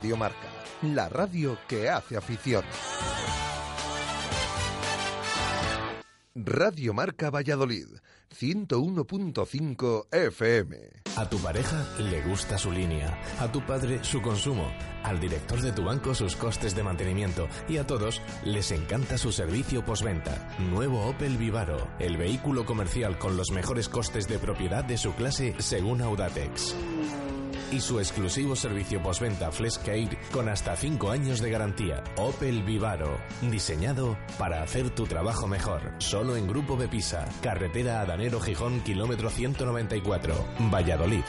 Radio Marca, la radio que hace afición. Radio Marca Valladolid, 101.5 FM. A tu pareja le gusta su línea, a tu padre su consumo, al director de tu banco sus costes de mantenimiento y a todos les encanta su servicio postventa. Nuevo Opel Vivaro, el vehículo comercial con los mejores costes de propiedad de su clase según Audatex y su exclusivo servicio postventa Fleshcare con hasta 5 años de garantía. Opel Vivaro, diseñado para hacer tu trabajo mejor. Solo en Grupo Bepisa, carretera Adanero Gijón, kilómetro 194, Valladolid.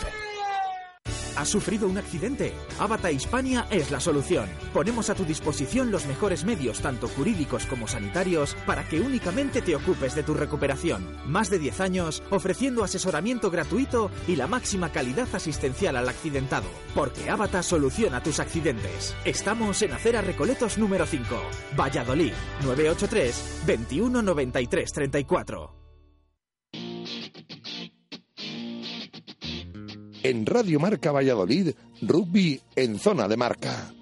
¿Has sufrido un accidente? Avata Hispania es la solución. Ponemos a tu disposición los mejores medios, tanto jurídicos como sanitarios, para que únicamente te ocupes de tu recuperación. Más de 10 años ofreciendo asesoramiento gratuito y la máxima calidad asistencial al accidentado. Porque Avata soluciona tus accidentes. Estamos en Acera Recoletos número 5, Valladolid, 983 21 93 34. En Radio Marca Valladolid, rugby en zona de marca.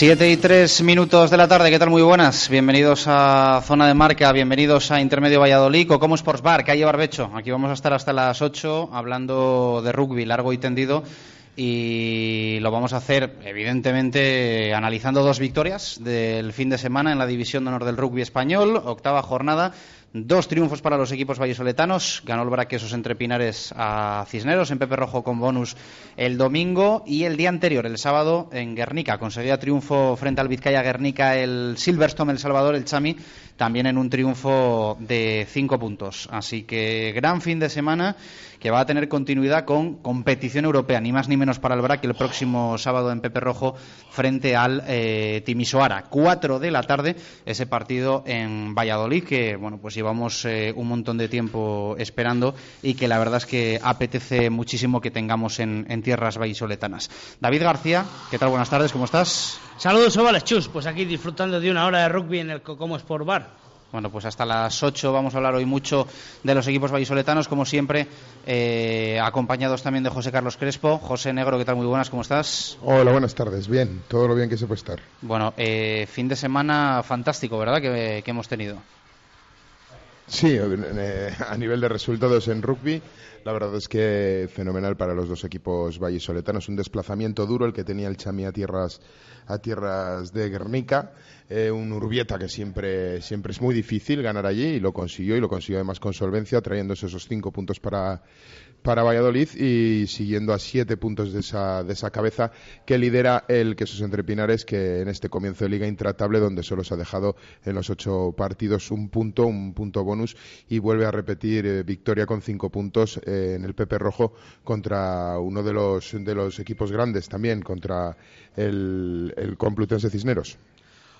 Siete y tres minutos de la tarde, ¿qué tal? Muy buenas. Bienvenidos a Zona de Marca, bienvenidos a Intermedio Valladolid, Como Sports Bar, calle Barbecho. Aquí vamos a estar hasta las ocho hablando de rugby largo y tendido y lo vamos a hacer, evidentemente, analizando dos victorias del fin de semana en la División de Honor del Rugby Español, octava jornada Dos triunfos para los equipos vallisoletanos. Ganó el Braquesos entre Pinares a Cisneros en Pepe Rojo con bonus el domingo. Y el día anterior, el sábado, en Guernica. Conseguía triunfo frente al Vizcaya Guernica el Silverstone El Salvador, el Chami, también en un triunfo de cinco puntos. Así que gran fin de semana que va a tener continuidad con competición europea, ni más ni menos para el BRAC el próximo sábado en Pepe Rojo frente al eh, Timisoara. Cuatro de la tarde, ese partido en Valladolid, que bueno, pues llevamos eh, un montón de tiempo esperando y que la verdad es que apetece muchísimo que tengamos en, tierras vallisoletanas. David García, ¿qué tal? Buenas tardes, ¿cómo estás? Saludos, Ovales Chus, pues aquí disfrutando de una hora de rugby en el Cocomo Sport Bar. Bueno, pues hasta las 8 vamos a hablar hoy mucho de los equipos vallisoletanos, como siempre, eh, acompañados también de José Carlos Crespo. José Negro, ¿qué tal? Muy buenas, ¿cómo estás? Hola, buenas tardes. Bien, todo lo bien que se puede estar. Bueno, eh, fin de semana fantástico, ¿verdad? Que, hemos tenido. Sí, eh, a nivel de resultados en rugby, la verdad es que fenomenal para los dos equipos vallisoletanos. Un desplazamiento duro el que tenía el Chami a tierras, a tierras de Guernica eh, un Urbieta que siempre, siempre es muy difícil ganar allí y lo consiguió y lo consiguió además con solvencia, trayéndose esos cinco puntos para, para Valladolid y siguiendo a siete puntos de esa, de esa cabeza que lidera el Quesos Entre Pinares, que en este comienzo de liga intratable, donde solo se ha dejado en los ocho partidos un punto, un punto bonus, y vuelve a repetir eh, victoria con cinco puntos eh, en el Pepe Rojo contra uno de los, de los equipos grandes también, contra el, el Complutense Cisneros.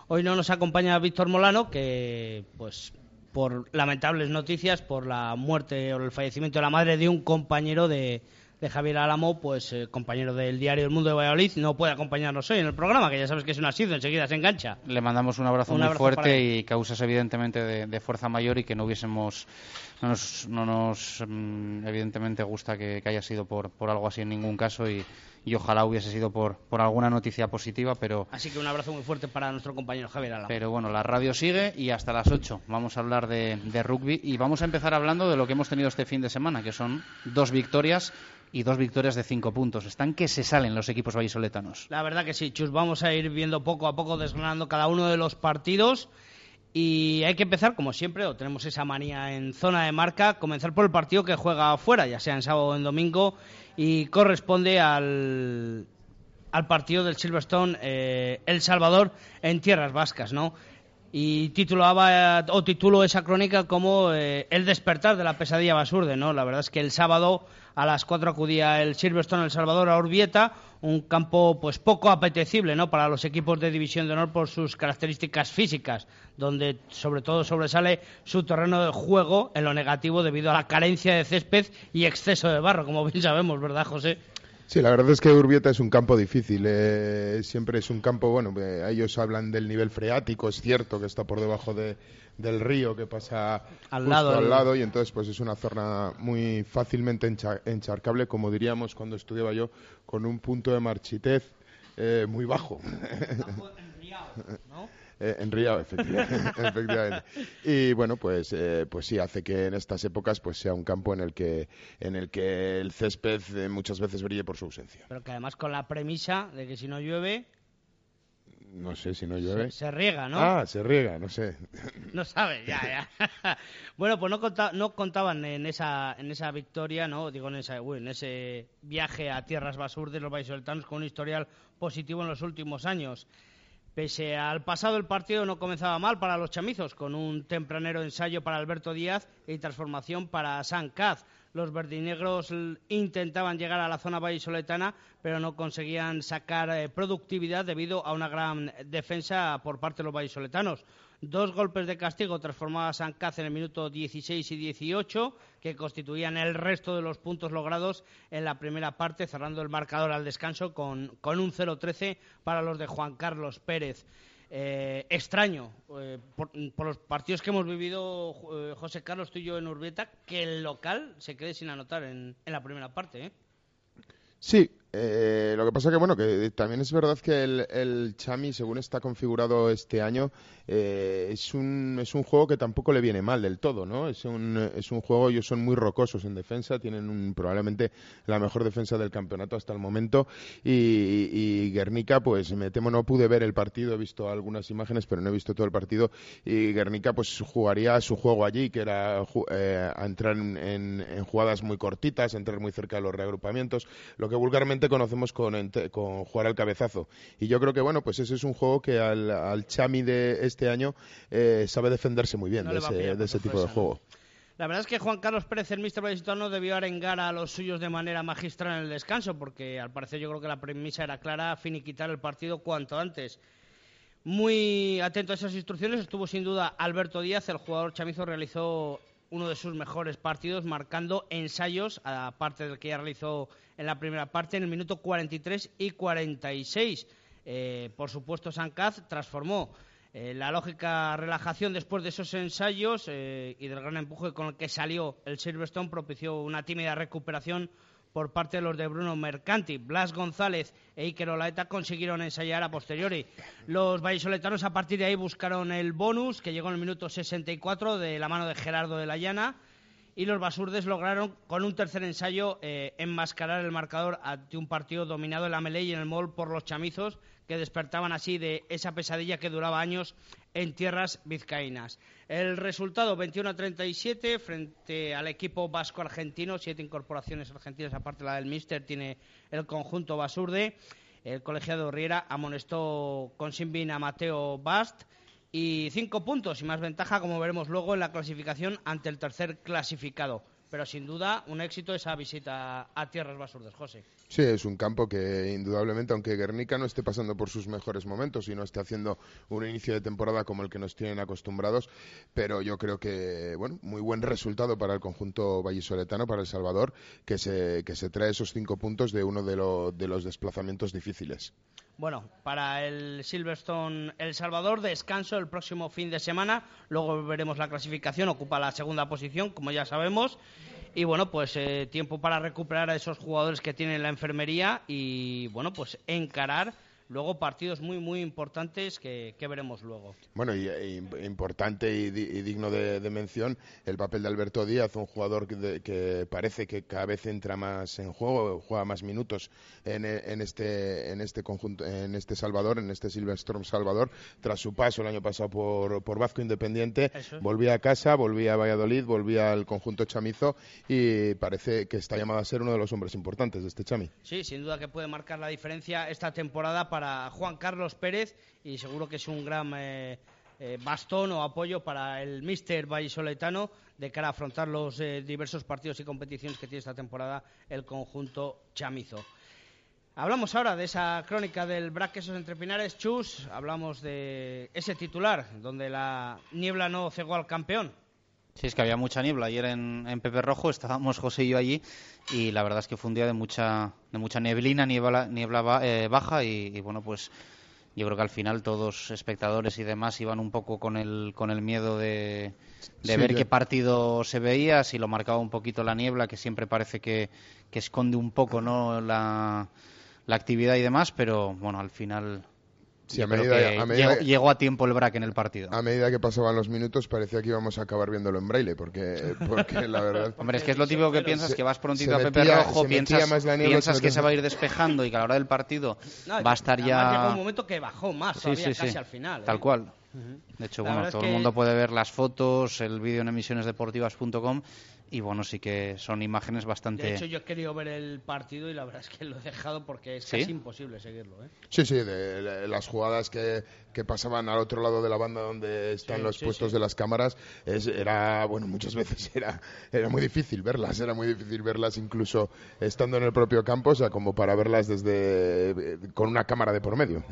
Hoy no nos acompaña Víctor Molano, que pues por lamentables noticias, por la muerte o el fallecimiento de la madre de un compañero de, Javier Álamo, pues eh, compañero del diario El Mundo de Valladolid, no puede acompañarnos hoy en el programa, que ya sabes que es un asido, enseguida se engancha. Le mandamos un abrazo muy fuerte y causas evidentemente de, fuerza mayor y que no hubiésemos, no nos, no nos mm, evidentemente gusta que, haya sido por, por algo así en ningún caso y, y ojalá hubiese sido por, por alguna noticia positiva, pero... Así que un abrazo muy fuerte para nuestro compañero Javier Alamo. Pero bueno, la radio sigue y hasta las 8 vamos a hablar de, de rugby y vamos a empezar hablando de lo que hemos tenido este fin de semana, que son dos victorias y dos victorias de cinco puntos. Están que se salen los equipos vallisoletanos. La verdad que sí, Chus. Vamos a ir viendo poco a poco, desgranando cada uno de los partidos. Y hay que empezar, como siempre, o tenemos esa manía en zona de marca, comenzar por el partido que juega afuera, ya sea en sábado o en domingo, y corresponde al, al partido del Silverstone eh, El Salvador en tierras vascas, ¿no? y titulaba o titulo esa crónica como eh, el despertar de la pesadilla basurde, ¿no? La verdad es que el sábado a las 4 acudía el Silverstone El Salvador a Urbieta, un campo pues poco apetecible, ¿no? Para los equipos de División de Honor por sus características físicas, donde sobre todo sobresale su terreno de juego en lo negativo debido a la carencia de césped y exceso de barro, como bien sabemos, ¿verdad, José? Sí, la verdad es que Urbieta es un campo difícil. Eh, siempre es un campo, bueno, eh, ellos hablan del nivel freático, es cierto que está por debajo de, del río que pasa al lado, al lado y entonces pues es una zona muy fácilmente encharcable, como diríamos cuando estudiaba yo, con un punto de marchitez eh, muy bajo. ¿no? Eh, en Río, efectivamente. Y bueno, pues, eh, pues sí, hace que en estas épocas pues sea un campo en el que, en el, que el césped eh, muchas veces brille por su ausencia. Pero que además con la premisa de que si no llueve... No sé si no llueve. Se, riega, ¿no? Ah, se riega, no sé. No sabe, ya, ya. bueno, pues no, no contaban en esa, en esa victoria, ¿no? Digo, en, esa, en ese viaje a tierras basur de los vallisoletanos con un historial positivo en los últimos años. Pese al pasado, el partido no comenzaba mal para los chamizos, con un tempranero ensayo para Alberto Díaz y transformación para San Caz. Los verdinegros intentaban llegar a la zona vallisoletana, pero no conseguían sacar eh, productividad debido a una gran defensa por parte de los vallisoletanos. Dos golpes de castigo transformaba San Caz en el minuto 16 y 18, que constituían el resto de los puntos logrados en la primera parte, cerrando el marcador al descanso con, un 0-13 para los de Juan Carlos Pérez. Eh, extraño, eh, por, los partidos que hemos vivido, eh, José Carlos, tú y yo en Urbieta, que el local se quede sin anotar en, en la primera parte. Sí, eh, lo que pasa que bueno que también es verdad que el, el Chami según está configurado este año eh, es un es un juego que tampoco le viene mal del todo no es un es un juego ellos son muy rocosos en defensa tienen probablemente la mejor defensa del campeonato hasta el momento. Y, y, Guernica pues me temo no pude ver el partido he visto algunas imágenes pero no he visto todo el partido. Y Guernica pues jugaría su juego allí que era eh, entrar en, en jugadas muy cortitas entrar muy cerca de los reagrupamientos. Lo que vulgarmente conocemos con, con, jugar al cabezazo. Y yo creo que, bueno, pues ese es un juego que al, al Chami de este año eh, sabe defenderse muy bien de, ese, tipo de juego. La verdad es que Juan Carlos Pérez, el Mister no debió arengar a los suyos de manera magistral en el descanso, porque al parecer yo creo que la premisa era clara, finiquitar el partido cuanto antes. Muy atento a esas instrucciones estuvo sin duda Alberto Díaz, el jugador chamizo realizó uno de sus mejores partidos, marcando ensayos, aparte del que ya realizó en la primera parte, en el minuto 43 y 46. Eh, por supuesto, Sancaz transformó eh, la lógica relajación después de esos ensayos eh, y del gran empuje con el que salió el Silverstone propició una tímida recuperación por parte de los de Bruno Mercanti. Blas González e Iker Olaeta consiguieron ensayar a posteriori. Los vallisoletanos a partir de ahí buscaron el bonus, que llegó en el minuto 64 de la mano de Gerardo de la Llana. Y los basurdes lograron, con un tercer ensayo, eh, enmascarar el marcador ante un partido dominado en la melee y en el mall por los chamizos, que despertaban así de esa pesadilla que duraba años en tierras vizcaínas. El resultado 21 a 37 frente al equipo vasco argentino, siete incorporaciones argentinas aparte de la del Mister tiene el conjunto Basurde. El colegiado Riera amonestó con Simbin a Mateo Bast y cinco puntos y más ventaja, como veremos luego en la clasificación ante el tercer clasificado pero sin duda un éxito esa visita a Tierras Basurdes, José. Sí, es un campo que indudablemente, aunque Guernica no esté pasando por sus mejores momentos y no esté haciendo un inicio de temporada como el que nos tienen acostumbrados, pero yo creo que, bueno, muy buen resultado para el conjunto vallisoletano, para El Salvador, que se, que se trae esos cinco puntos de uno de, de los desplazamientos difíciles. Bueno, para el Silverstone El Salvador, descanso el próximo fin de semana. Luego veremos la clasificación, ocupa la segunda posición, como ya sabemos. Y bueno, pues eh, tiempo para recuperar a esos jugadores que tienen la enfermería y bueno, pues encarar luego partidos muy, muy importantes que, veremos luego. Bueno, y, importante y, digno de, mención el papel de Alberto Díaz, un jugador que, parece que cada vez entra más en juego, juega más minutos en, este, en este conjunto, en este Salvador, en este Silverstorm Salvador, tras su paso el año pasado por, por Vasco Independiente, volvía a casa, volvía a Valladolid, volvía al conjunto chamizo y parece que está llamado a ser uno de los hombres importantes de este chami. Sí, sin duda que puede marcar la diferencia esta temporada para para Juan Carlos Pérez y seguro que es un gran eh, eh, bastón o apoyo para el míster vallisoletano de cara a afrontar los eh, diversos partidos y competiciones que tiene esta temporada el conjunto chamizo. Hablamos ahora de esa crónica del Braquesos entre Pinares, Chus, hablamos de ese titular donde la niebla no cegó al campeón. Sí, es que había mucha niebla. Ayer en, Pepe Rojo estábamos José y yo allí y la verdad es que fue un día de mucha, de mucha neblina, niebla, niebla eh, baja y, bueno, pues yo creo que al final todos espectadores y demás iban un poco con el, con el miedo de, ver qué partido se veía, si lo marcaba un poquito la niebla, que siempre parece que, que esconde un poco ¿no? la, la actividad y demás, pero bueno, al final Sí, a medida, llegó, a tiempo el braque en el partido. A medida que pasaban los minutos parecía que íbamos a acabar viéndolo en braille, porque, porque la verdad... Hombre, es que es lo típico que piensas, que vas prontito a Pepe Rojo, piensas, piensas que se va a ir despejando y que a la hora del partido va a estar ya... Llegó un momento que bajó más sí, todavía, casi al final. Tal ¿eh? cual. De hecho, bueno, todo el mundo puede ver las fotos, el vídeo en emisionesdeportivas.com y bueno, sí que son imágenes bastante... De hecho, yo he querido ver el partido y la verdad es que lo he dejado porque es casi imposible seguirlo. ¿eh? Sí, sí, de, las jugadas que, que, pasaban al otro lado de la banda donde están los puestos de las cámaras, es, era, bueno, muchas veces era, era muy difícil verlas, era muy difícil verlas incluso estando en el propio campo, o sea, como para verlas desde con una cámara de por medio.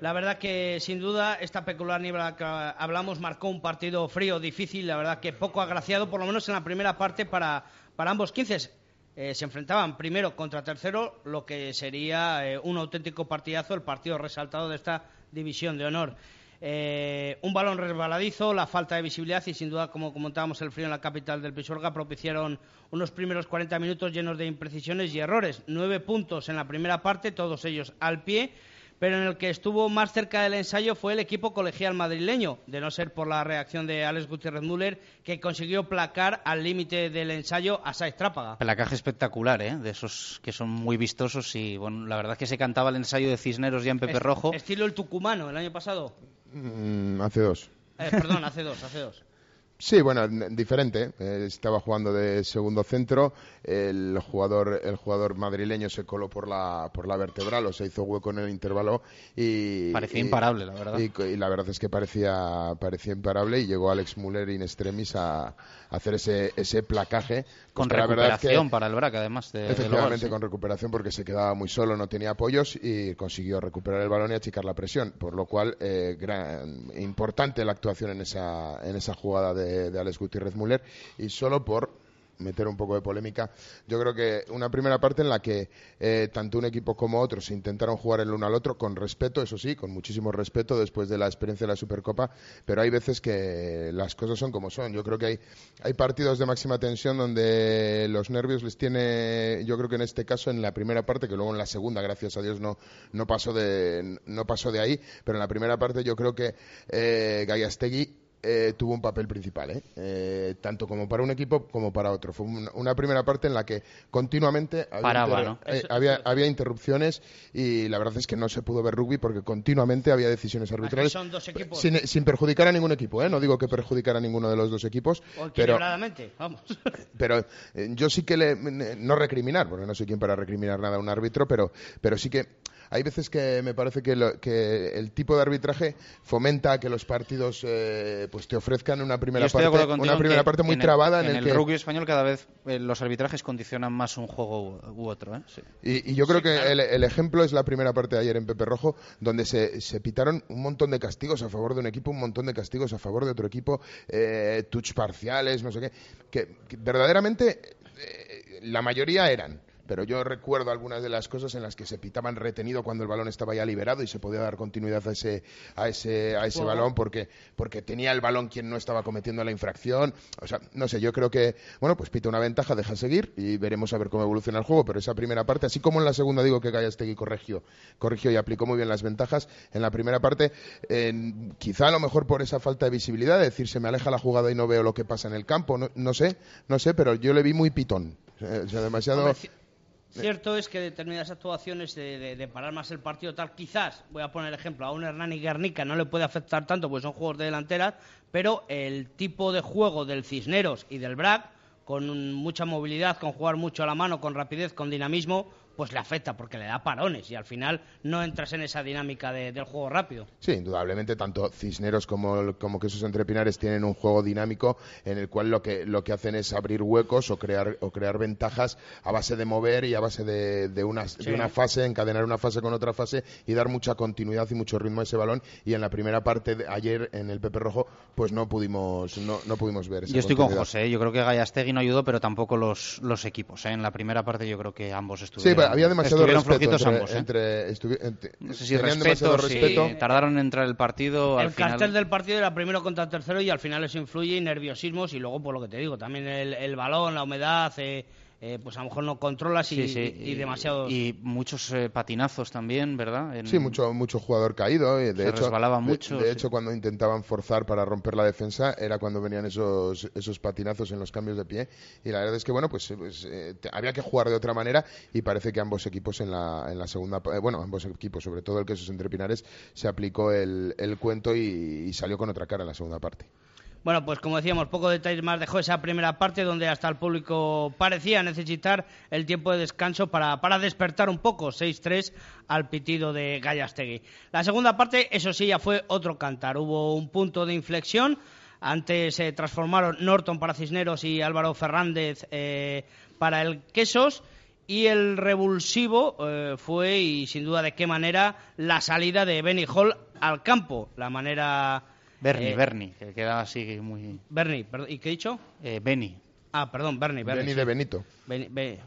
La verdad que sin duda esta peculiar niebla que hablamos marcó un partido frío, difícil, la verdad que poco agraciado, por lo menos en la primera parte para, para ambos 15. Eh, se enfrentaban primero contra tercero, lo que sería eh, un auténtico partidazo, el partido resaltado de esta división de honor. Eh, un balón resbaladizo, la falta de visibilidad y sin duda, como comentábamos, el frío en la capital del Pisuerga propiciaron unos primeros 40 minutos llenos de imprecisiones y errores. Nueve puntos en la primera parte, todos ellos al pie pero en el que estuvo más cerca del ensayo fue el equipo colegial madrileño, de no ser por la reacción de Alex Gutiérrez Müller, que consiguió placar al límite del ensayo a Saiz Trápaga. Placaje espectacular, ¿eh? de esos que son muy vistosos y bueno, la verdad es que se cantaba el ensayo de Cisneros ya en Pepe Rojo. Estilo el tucumano el año pasado. Mm, hace dos. Eh, perdón, hace dos, hace dos. Sí, bueno, diferente. Eh, estaba jugando de segundo centro. El jugador, el jugador madrileño se coló por la, por la vertebral o se hizo hueco en el intervalo y parecía imparable, la verdad. Y, la verdad es que parecía, parecía imparable y llegó Alex Muller in extremis a, hacer ese, ese placaje. Con recuperación para el BRAC, además. De, efectivamente, con recuperación porque se quedaba muy solo, no tenía apoyos y consiguió recuperar el balón y achicar la presión. Por lo cual, eh, gran, importante la actuación en esa, en esa jugada de de, Alex Gutiérrez Müller y solo por meter un poco de polémica. Yo creo que una primera parte en la que eh, tanto un equipo como otros intentaron jugar el uno al otro con respeto, eso sí, con muchísimo respeto después de la experiencia de la Supercopa, pero hay veces que las cosas son como son. Yo creo que hay, hay partidos de máxima tensión donde los nervios les tiene, yo creo que en este caso en la primera parte, que luego en la segunda, gracias a Dios, no, no, pasó, de, no pasó de ahí, pero en la primera parte yo creo que eh, Gallastegui eh, tuvo un papel principal, ¿eh? ¿eh? tanto como para un equipo como para otro. Fue una, primera parte en la que continuamente eh, había, había, interrupciones y la verdad es que no se pudo ver rugby porque continuamente había decisiones arbitrales sin, perjudicar a ningún equipo. ¿eh? No digo que perjudicar a ninguno de los dos equipos, pero, vamos. pero yo sí que le, no recriminar, porque no soy quien para recriminar nada a un árbitro, pero, pero sí que hay veces que me parece que, el tipo de arbitraje fomenta que los partidos eh, pues te ofrezcan una primera parte, una primera parte muy trabada en, el, el rugby español cada vez eh, los arbitrajes condicionan más un juego u, otro. ¿eh? Y, yo creo que el, ejemplo es la primera parte de ayer en Pepe Rojo, donde se, se, pitaron un montón de castigos a favor de un equipo, un montón de castigos a favor de otro equipo, touch parciales, no sé qué, que, verdaderamente la mayoría eran pero yo recuerdo algunas de las cosas en las que se pitaban retenido cuando el balón estaba ya liberado y se podía dar continuidad a ese, a ese, a ese balón porque, porque tenía el balón quien no estaba cometiendo la infracción. O sea, no sé, yo creo que, bueno, pues pita una ventaja, deja seguir y veremos a ver cómo evoluciona el juego, pero esa primera parte, así como en la segunda digo que Gallastegui corrigió, corrigió y aplicó muy bien las ventajas, en la primera parte, quizá a lo mejor por esa falta de visibilidad, decir, se me aleja la jugada y no veo lo que pasa en el campo, no, no sé, no sé, pero yo le vi muy pitón. O sea, demasiado... Cierto es que determinadas actuaciones de, parar más el partido tal, quizás, voy a poner ejemplo, a un Hernani Guernica no le puede afectar tanto, pues son juegos de delanteras, pero el tipo de juego del Cisneros y del BRAC, con mucha movilidad, con jugar mucho a la mano, con rapidez, con dinamismo, pues le afecta porque le da parones y al final no entras en esa dinámica del juego rápido. Sí, indudablemente tanto Cisneros como, como que sus entrepinares tienen un juego dinámico en el cual lo que, lo que hacen es abrir huecos o crear, o crear ventajas a base de mover y a base de, de, una, de una fase, encadenar una fase con otra fase y dar mucha continuidad y mucho ritmo a ese balón y en la primera parte de ayer en el Pepe Rojo pues no pudimos no, no pudimos ver esa Yo estoy con José, yo creo que Gallastegui no ayudó pero tampoco los, los equipos, ¿eh? en la primera parte yo creo que ambos estuvieron había demasiado respeto entre, ambos, ¿eh? no sé si respeto, respeto. tardaron en entrar el partido. El cartel del partido era primero contra el tercero y al final eso influye y nerviosismos y luego por lo que te digo también el, el balón, la humedad. Eh, eh, pues a lo mejor no controlas y, y, demasiado. Y muchos eh, patinazos también, ¿verdad? Sí, mucho, mucho jugador caído. Y de hecho, resbalaba mucho. De, hecho, cuando intentaban forzar para romper la defensa, era cuando venían esos, esos patinazos en los cambios de pie. Y la verdad es que, bueno, pues, pues eh, había que jugar de otra manera y parece que ambos equipos en la, en la segunda. bueno, ambos equipos, sobre todo el que esos entre Pinares, se aplicó el, el cuento y salió con otra cara en la segunda parte. Bueno, pues como decíamos, poco detalles más dejó esa primera parte donde hasta el público parecía necesitar el tiempo de descanso para, para despertar un poco, 6-3 al pitido de Gallastegui. La segunda parte, eso sí, ya fue otro cantar. Hubo un punto de inflexión. Antes se transformaron Norton para Cisneros y Álvaro Fernández eh, para el Quesos. Y el revulsivo eh, fue, y sin duda de qué manera, la salida de Benny Hall al campo. La manera Bernie, eh, Bernie, que queda así muy... Bernie, ¿y qué he dicho? Eh, Benny. Ah, perdón, Bernie. Bernie, de Benito.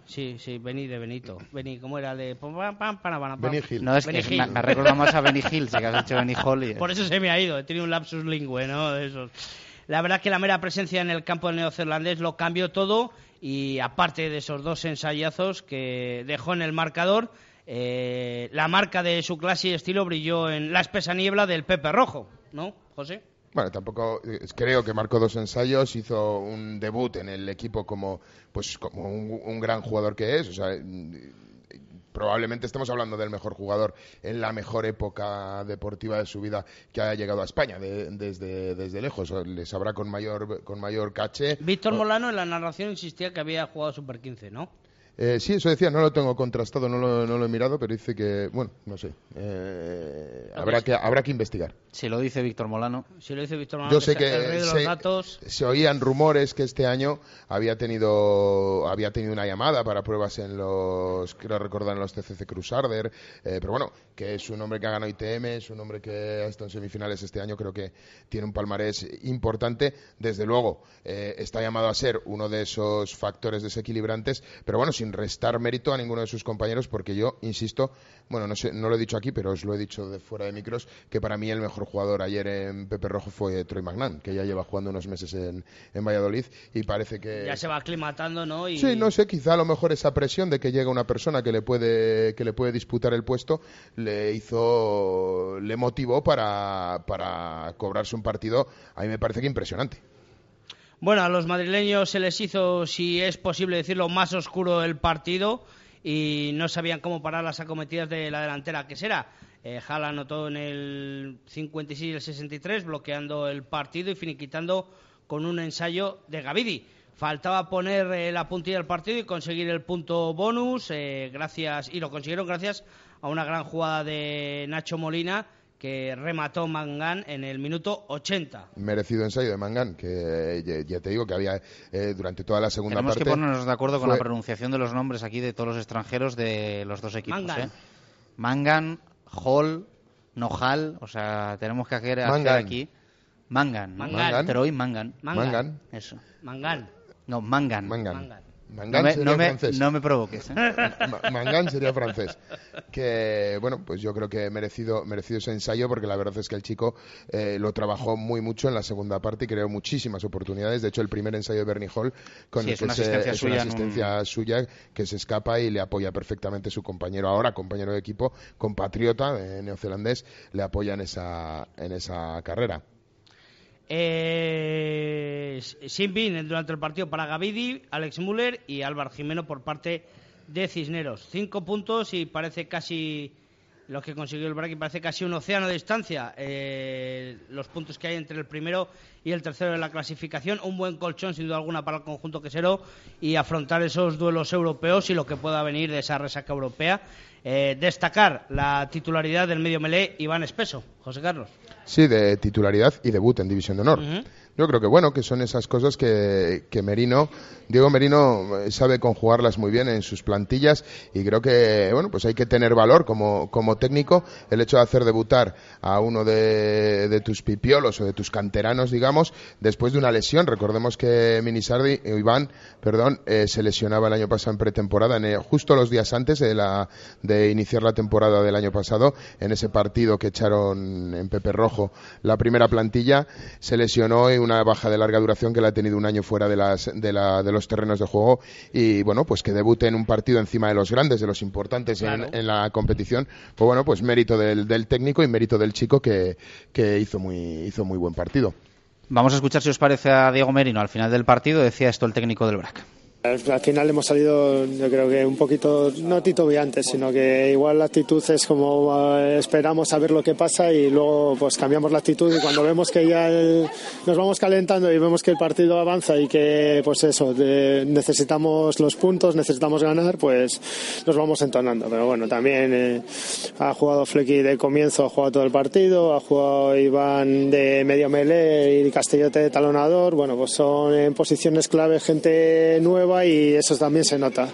sí, sí, Benny de Benito. Benny, ¿cómo era? De... Benny Hill. No, es que me, me recuerda más a Benny Hill, si que has hecho Benny Hall. Por eso se me ha ido, he tenido un lapsus lingüe, ¿no? De esos. La verdad que la mera presencia en el campo del neozelandés lo cambió todo y aparte de esos dos ensayazos que dejó en el marcador, eh, la marca de su clase y estilo brilló en la espesa niebla del Pepe Rojo, ¿no? José. Bueno, tampoco eh, creo que marcó dos ensayos, hizo un debut en el equipo como pues como un, gran jugador que es, o sea, mm, probablemente estemos hablando del mejor jugador en la mejor época deportiva de su vida que haya llegado a España desde, desde lejos. Le sabrá con mayor, con mayor caché. Víctor Molano en la narración insistía que había jugado Super 15, ¿no? Eh, sí, eso decía, no lo tengo contrastado, no lo, no lo he mirado, pero dice que, bueno, no sé, eh, habrá, que, habrá que investigar. Si lo dice Víctor Molano. Si lo dice Víctor Molano, yo sé que, se, oían rumores que este año había tenido, había tenido una llamada para pruebas en los, quiero recordar, en los TCC Crusader, eh, pero bueno, que es un hombre que ha ganado ITM, es un hombre que ha estado en semifinales este año, creo que tiene un palmarés importante, desde luego está llamado a ser uno de esos factores desequilibrantes, pero bueno, si sin restar mérito a ninguno de sus compañeros, porque yo, insisto, bueno, no, sé, no lo he dicho aquí, pero os lo he dicho de fuera de micros, que para mí el mejor jugador ayer en Pepe Rojo fue Troy Magnan, que ya lleva jugando unos meses en, en Valladolid y parece que... Ya se va aclimatando, ¿no? Sí, no sé, quizá a lo mejor esa presión de que llega una persona que le puede, que le puede disputar el puesto le hizo, le motivó para, para cobrarse un partido, a mí me parece que impresionante. Bueno, a los madrileños se les hizo, si es posible decirlo, más oscuro el partido y no sabían cómo parar las acometidas de la delantera que será. Eh, Jala anotó en el 56 y el 63, bloqueando el partido y finiquitando con un ensayo de Gavidi. Faltaba poner eh, la puntilla del partido y conseguir el punto bonus, eh, gracias y lo consiguieron gracias a una gran jugada de Nacho Molina que remató Mangán en el minuto 80. Merecido ensayo de Mangán, que ya te digo que había eh, durante toda la segunda Tenemos parte. Tenemos que ponernos de acuerdo con la pronunciación de los nombres aquí de todos los extranjeros de los dos equipos. Mangan, ¿eh? Mangan Hall, Nojal, o sea, tenemos que hacer, aquí. Mangan. Mangan. Troy Mangan. Mangan. Eso. Mangan. No, Mangan. Mangan. Mangán no, me, sería no, me, francés. no me provoques. ¿eh? Ma- Mangán sería francés. Que, bueno, pues yo creo que merecido, merecido ese ensayo porque la verdad es que el chico eh, lo trabajó muy mucho en la segunda parte y creó muchísimas oportunidades. De hecho, el primer ensayo de Bernie Hall con Sí, el es que una se- asistencia es suya una en un- asistencia suya que se escapa y le apoya perfectamente su compañero ahora, compañero de equipo, compatriota eh, neozelandés, le apoya en esa, en esa carrera. Eh, Sin durante el partido para Gavidi, Alex Müller y Álvaro Jimeno por parte de Cisneros. Cinco puntos y parece casi lo que consiguió el Braki, parece casi un océano de distancia. eh, los puntos que hay entre el primero y el tercero de la clasificación. Un buen colchón, sin duda alguna, para el conjunto quesero y afrontar esos duelos europeos y lo que pueda venir de esa resaca europea. Eh, destacar la titularidad del medio melé Iván Espeso. José Carlos. Sí, de titularidad y debut en División de Honor. Yo creo que bueno, que son esas cosas que, que Merino, Diego Merino eh, sabe conjugarlas muy bien en sus plantillas y creo que bueno, pues hay que tener valor como, como técnico el hecho de hacer debutar a uno de, de tus pipiolos o de tus canteranos, digamos, después de una lesión. Recordemos que Minisardi, eh, Iván, perdón, eh, se lesionaba el año pasado en pretemporada, en, justo los días antes de, la, de iniciar la temporada del año pasado, en ese partido que echaron en Pepe Rojo la primera plantilla, se lesionó y una baja de larga duración que la ha tenido un año fuera de, las, de, la- de los terrenos de juego y bueno, pues que debute en un partido encima de los grandes, de los importantes en- en, la competición, pues bueno, pues mérito del, del técnico y mérito del chico que, que hizo, muy, hizo muy buen partido. Vamos a escuchar si os parece a Diego Merino. Al final del partido decía esto el técnico del BRAC. Al al final hemos salido, yo creo que un poquito, no titubeantes, sino que igual la actitud es como eh, esperamos a ver lo que pasa y luego pues cambiamos la actitud y cuando vemos que ya nos vamos calentando y vemos que el partido avanza y que pues eso, de- necesitamos los puntos, necesitamos ganar, pues nos vamos entonando. Pero bueno, también eh, ha jugado Flecky de comienzo, ha jugado todo el partido, ha jugado Iván de medio melé y Castellote de talonador. Bueno, pues son en posiciones clave gente nueva y eso también se nota.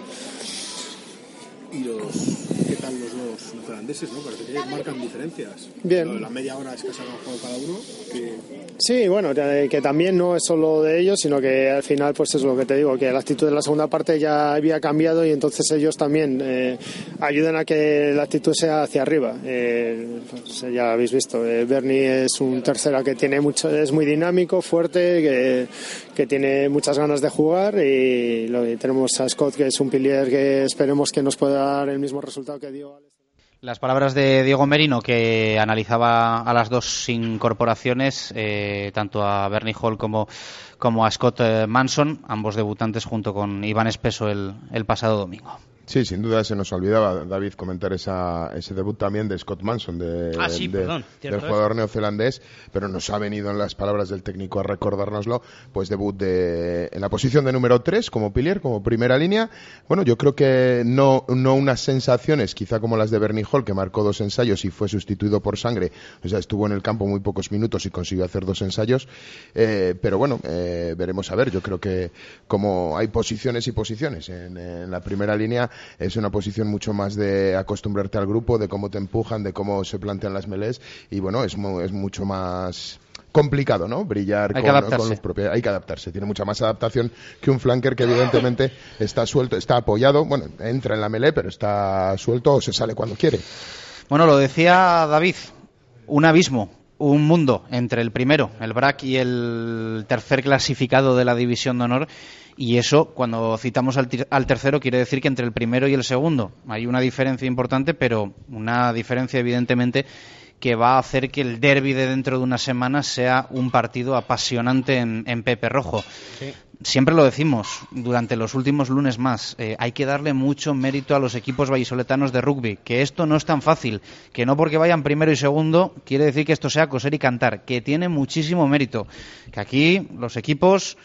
Dos neozelandeses, ¿no? Parece que marcan diferencias. Bien. Lo de La media hora escasa que han jugado cada uno. Que... Sí, bueno, que que también no es solo de ellos, sino que al final, pues es lo que te digo, que la actitud de la segunda parte ya había cambiado y entonces ellos también eh, ayudan a que la actitud sea hacia arriba. Eh, pues ya habéis visto, eh, Bernie es un tercera que tiene mucho, es muy dinámico, fuerte, que, que tiene muchas ganas de jugar y, lo, y tenemos a Scott, que es un pilier que esperemos que nos pueda dar el mismo resultado que dio Alex. Las palabras de Diego Merino, que analizaba a las dos incorporaciones, eh, tanto a Bernie Hall como, como a Scott eh, Manson, ambos debutantes junto con Iván Espeso el, el pasado domingo. Sí, sin duda se nos olvidaba, David, comentar esa, ese debut también de Scott Manson, de, Ah, sí, de- perdón, cierto del es. jugador neozelandés, pero nos ha venido en las palabras del técnico a recordárnoslo, pues debut de, en la posición de número 3 como pilier, como primera línea. Bueno, yo creo que no, no unas sensaciones, quizá como las de Bernie Hall, que marcó dos ensayos y fue sustituido por sangre, o sea, estuvo en el campo muy pocos minutos y consiguió hacer dos ensayos, eh, pero bueno, eh, veremos a ver, yo creo que como hay posiciones y posiciones, en, en la primera línea es una posición mucho más de acostumbrarte al grupo, de cómo te empujan, de cómo se plantean las melés y bueno, es, mu- es mucho más complicado, ¿no? Brillar Hay con, con los propios. Hay que adaptarse. Tiene mucha más adaptación que un flanker que evidentemente está suelto, está apoyado. Bueno, entra en la melé, pero está suelto o se sale cuando quiere. Bueno, lo decía David, un abismo, un mundo entre el primero, el BRAC, y el tercer clasificado de la División de Honor. Y eso, cuando citamos al, tercero, quiere decir que entre el primero y el segundo hay una diferencia importante, pero una diferencia evidentemente que va a hacer que el derby de dentro de unas semanas sea un partido apasionante en, en Pepe Rojo. Siempre lo decimos durante los últimos lunes más, eh, hay que darle mucho mérito a los equipos vallisoletanos de rugby, que esto no es tan fácil, que no porque vayan primero y segundo quiere decir que esto sea coser y cantar, que tiene muchísimo mérito, que aquí los equipos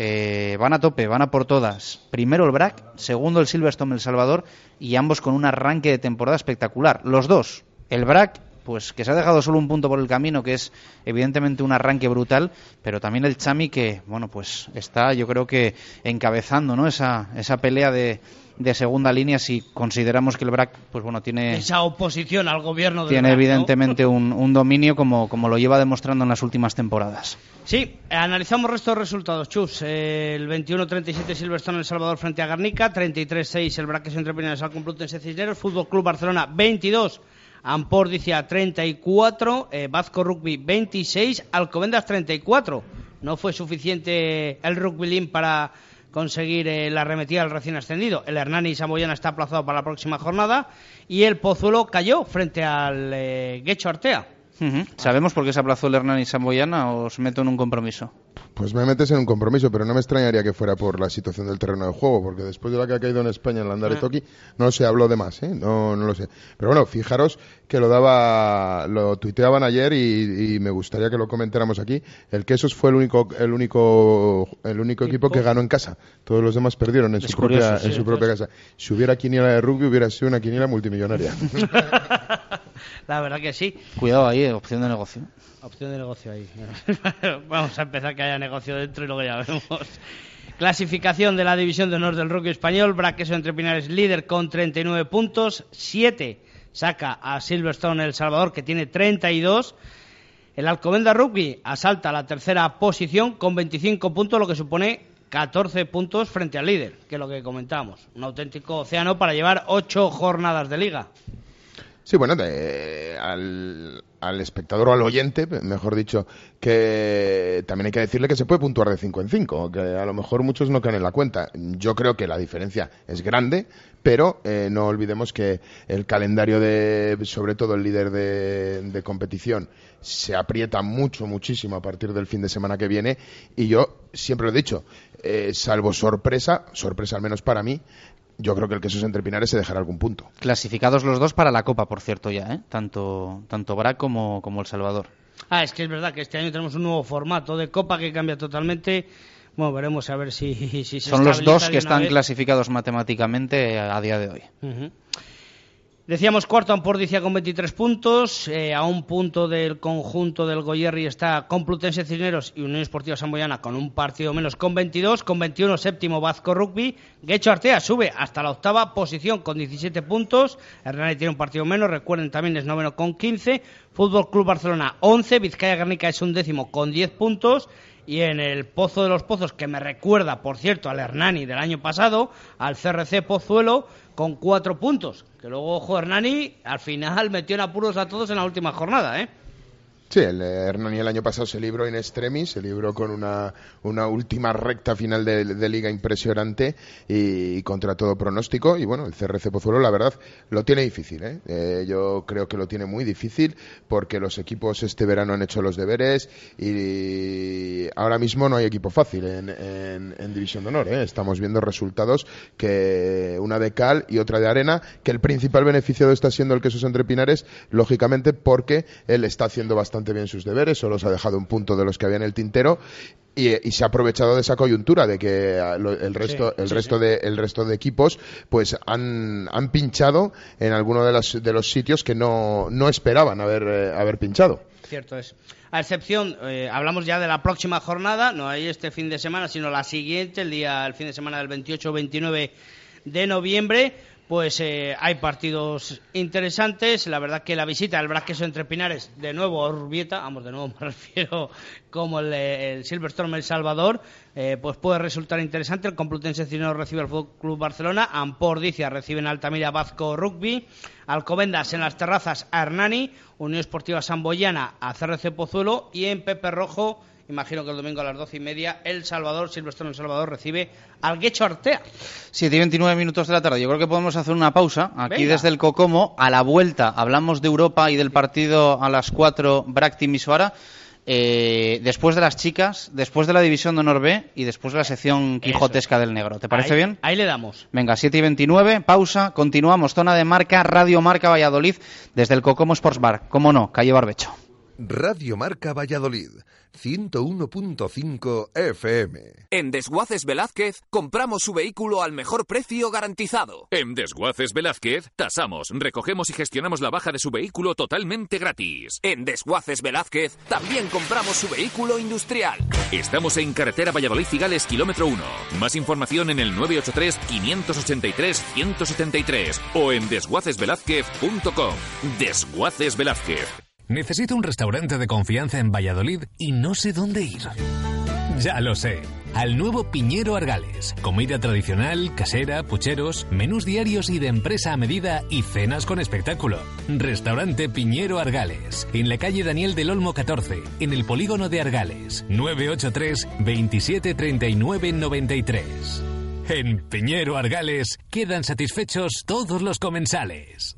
eh, van a tope, van a por todas. Primero el BRAC, segundo el Silverstone El Salvador y ambos con un arranque de temporada espectacular. Los dos, el BRAC pues que se ha dejado solo un punto por el camino, que es evidentemente un arranque brutal, pero también el Chami que, bueno, pues está yo creo que encabezando, ¿no? Esa, esa pelea de, de segunda línea si consideramos que el BRAC pues bueno tiene esa oposición al gobierno del tiene BRAC, ¿no? evidentemente un, un dominio como, como lo lleva demostrando en las últimas temporadas. Sí, analizamos restos de resultados. Chus, eh, el 21-37 Silverstone El Salvador frente a Garnica, 33-6 el Braques entre Pinares al Complutense Cisneros, Fútbol Club Barcelona 22, Ampordicia 34, eh, Vasco Rugby 26, Alcobendas 34. No fue suficiente el Rugby League para conseguir eh, la arremetida al recién ascendido. El Hernani Samoyana está aplazado para la próxima jornada y el Pozuelo cayó frente al eh, Guecho Artea. Ujú. ¿Sabemos por qué se aplazó el Hernán y Samboyana o os meto en un compromiso? Pues me metes en un compromiso, pero no me extrañaría que fuera por la situación del terreno de juego, porque después de la que ha caído en España en Landare Toki, no se habló de más, ¿eh? No, no lo sé. Pero bueno, fijaros que lo daba, lo tuiteaban ayer y, y me gustaría que lo comentáramos aquí. El Quesos fue el único, el único, el único equipo que ganó en casa. Todos los demás perdieron en Es su curioso, propia, sí, en su propia casa. Si hubiera quiniela de rugby, hubiera sido una quiniela multimillonaria. La verdad que sí. Cuidado ahí, opción de negocio. Opción de negocio ahí. Vamos a empezar que haya negocio dentro y luego ya vemos. Clasificación de la División de Honor del Rugby Español. Braqueso entre Pinares líder con 39 puntos. 7 saca a Silverstone El Salvador que tiene 32. El Alcobenda Rugby asalta la tercera posición con 25 puntos, lo que supone 14 puntos frente al líder, que es lo que comentábamos. Un auténtico océano para llevar 8 jornadas de liga. Sí, bueno, de- al, espectador o al oyente, mejor dicho, que también hay que decirle que se puede puntuar de 5 en 5, que a lo mejor muchos no caen en la cuenta. Yo creo que la diferencia es grande, pero eh, no olvidemos que el calendario de, sobre todo el líder de, de competición, se aprieta mucho, muchísimo a partir del fin de semana que viene, y yo siempre lo he dicho, eh, salvo sorpresa, sorpresa al menos para mí, yo creo que el Quesos entre Pinares se dejará algún punto. Clasificados los dos para la Copa, por cierto, ya, ¿eh? Tanto, tanto Brac como, como El Salvador. Ah, es que es verdad que este año tenemos un nuevo formato de Copa que cambia totalmente. Bueno, veremos a ver si, si se Son los dos que están vez. clasificados matemáticamente a día de hoy. Ujú. Decíamos cuarto Ampordicia con 23 puntos, eh, a un punto del conjunto del Goyerri está Complutense Cisneros y Unión Esportiva Samboyana con un partido menos. Con 22, con 21 séptimo Vasco Rugby, Guecho Artea sube hasta la octava posición con 17 puntos, Hernani tiene un partido menos, recuerden también es noveno con 15, Fútbol Club Barcelona 11, Vizcaya Guernica es un décimo con 10 puntos. Y en el Pozo de los Pozos, que me recuerda, por cierto, al Hernani del año pasado, al CRC Pozuelo, con cuatro puntos. Que luego, ojo, Hernani al final metió en apuros a todos en la última jornada, ¿eh? Sí, el eh, Hernani el año pasado se libró in extremis, se libró con una, una última recta final de, liga impresionante y, contra todo pronóstico. Y bueno, el CRC Pozuelo, la verdad, lo tiene difícil. ¿eh? Eh, yo creo que lo tiene muy difícil porque los equipos este verano han hecho los deberes y ahora mismo no hay equipo fácil en, en- en División de Honor. ¿eh? Estamos viendo resultados que una de cal y otra de arena, que el principal beneficiado está siendo el Quesos Entre Pinares, lógicamente porque él está haciendo bastante bien sus deberes, solo se ha dejado un punto de los que había en el tintero y, y se ha aprovechado de esa coyuntura de que lo- el resto, Sí, el sí, resto sí. de el resto de equipos pues han, han pinchado en alguno de los, de los sitios que no, no esperaban haber, eh, haber pinchado. Cierto es. A excepción, eh, hablamos ya de la próxima jornada, no hay este fin de semana, sino la siguiente, el día, el fin de semana del 28-29 de noviembre. Pues eh, hay partidos interesantes. La verdad que la visita del Brasqueso entre Pinares, de nuevo a Urbieta, vamos, de nuevo me refiero como el, el Silverstone El Salvador, eh, pues puede resultar interesante. El Complutense Cisneros recibe al Fútbol Club Barcelona, Ampordicia recibe en Altamira Vasco Rugby, Alcobendas en las terrazas a Hernani, Unión Esportiva Samboyana a CRC Pozuelo y en Pepe Rojo, imagino que el domingo a las doce y media, El Salvador, Silverstone El Salvador recibe al Guecho Artea. 7 y 29 minutos de la tarde. Yo creo que podemos hacer una pausa. Aquí Venga. desde el Cocomo, a la vuelta, hablamos de Europa y del partido a las 4 Bracti Misuara. Eh, después de las chicas, después de la división de Honor B y después de la sección quijotesca del negro. ¿Te parece Ahí- bien? Ahí le damos. Venga, 7 y 29, pausa, continuamos. Zona de marca, Radio Marca Valladolid, desde el Cocomo Sports Bar. Cómo no, calle Barbecho. Radio Marca Valladolid, 101.5 FM. En Desguaces Velázquez compramos su vehículo al mejor precio garantizado. En Desguaces Velázquez tasamos, recogemos y gestionamos la baja de su vehículo totalmente gratis. En Desguaces Velázquez también compramos su vehículo industrial. Estamos en carretera Valladolid Cigales, kilómetro 1. Más información en el 983-583-173 o en desguacesvelázquez.com. Desguaces Velázquez. Necesito un restaurante de confianza en Valladolid y no sé dónde ir. Ya lo sé. Al nuevo Piñero Argales. Comida tradicional, casera, pucheros, menús diarios y de empresa a medida y cenas con espectáculo. Restaurante Piñero Argales. En la calle Daniel del Olmo 14, en el polígono de Argales. 983 27 39 93. En Piñero Argales quedan satisfechos todos los comensales.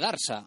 Adarsa,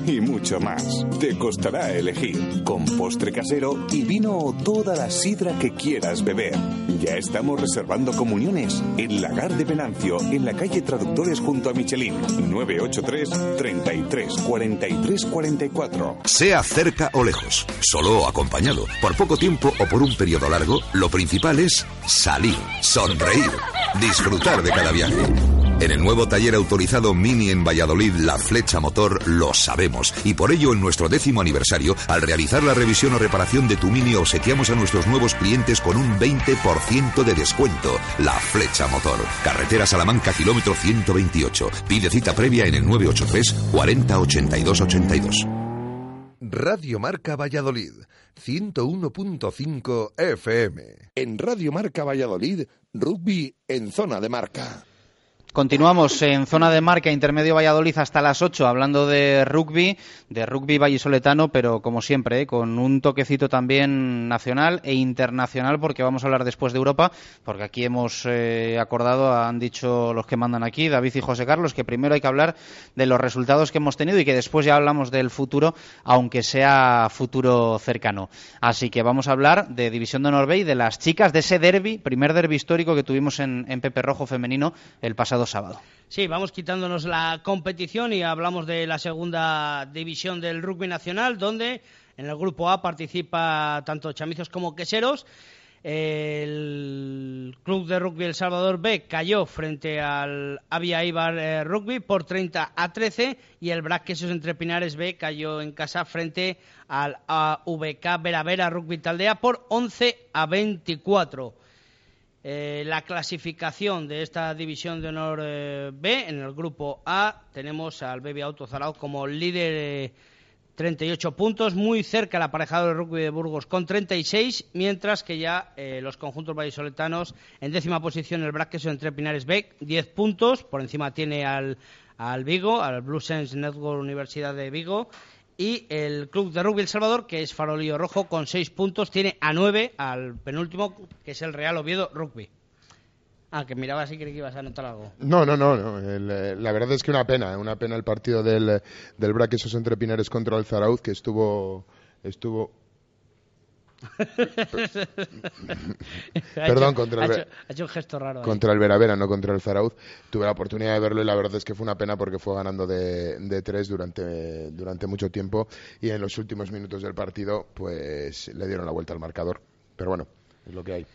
y mucho más. Te costará elegir, con postre casero y vino o toda la sidra que quieras beber. Ya estamos reservando comuniones en Lagar de Venancio, en la calle Traductores junto a Michelin, 983 33 43 44. Sea cerca o lejos, solo o acompañado, por poco tiempo o por un periodo largo, lo principal es salir, sonreír, disfrutar de cada viaje. En el nuevo taller autorizado Mini en Valladolid, La Flecha Motor, lo sabemos. Y por ello, en nuestro décimo aniversario, al realizar la revisión o reparación de tu Mini, obsequiamos a nuestros nuevos clientes con un 20% de descuento. La Flecha Motor. Carretera Salamanca, kilómetro 128. Pide cita previa en el 983 40 82 82. Radio Marca Valladolid, 101.5 FM. En Radio Marca Valladolid, rugby en zona de marca. Continuamos en zona de marca intermedio Valladolid hasta las 8 hablando de rugby, de rugby vallisoletano, pero como siempre, ¿eh? con un toquecito también nacional e internacional porque vamos a hablar después de Europa, porque aquí hemos eh, acordado, han dicho los que mandan aquí, David y José Carlos, que primero hay que hablar de los resultados que hemos tenido y que después ya hablamos del futuro, aunque sea futuro cercano. Así que vamos a hablar de División de Honor y de las chicas de ese derby, primer derby histórico que tuvimos en, en Pepe Rojo femenino el pasado Sí, vamos quitándonos la competición y hablamos de la segunda división del rugby nacional, donde en el grupo A participa tanto chamizos como queseros. El Club de Rugby El Salvador B cayó frente al Avia Ibar eh, Rugby por 30 a 13 y el Brac Quesos Entre Pinares B cayó en casa frente al AVK Veravera Rugby Taldea por 11 a 24. Eh, la clasificación de esta división de honor eh, B en el grupo A tenemos al Baby Auto Zarao como líder eh, 38 puntos, muy cerca el aparejado del rugby de Burgos con 36, mientras que ya eh, los conjuntos vallisoletanos en décima posición el Braqueso entre Pinares B 10 puntos, por encima tiene al, al Vigo, al Blue Sense Network Universidad de Vigo y el club de rugby El Salvador, que es Farolillo Rojo, con seis puntos, tiene a nueve al penúltimo, que es el Real Oviedo Rugby. Ah, que miraba así, creí que ibas a anotar algo. No, no, no. no. El, eh, la verdad es que una pena, una pena el partido del, del Braquesos entre Pinares contra el Zarauz, que estuvo. estuvo Perdón, contra el, ha, hecho, ha hecho un gesto raro. contra el Veravera, no contra el Zarauz. Tuve la oportunidad de verlo y la verdad es que fue una pena porque fue ganando de, de tres durante, durante mucho tiempo y en los últimos minutos del partido pues le dieron la vuelta al marcador. Pero bueno, es lo que hay.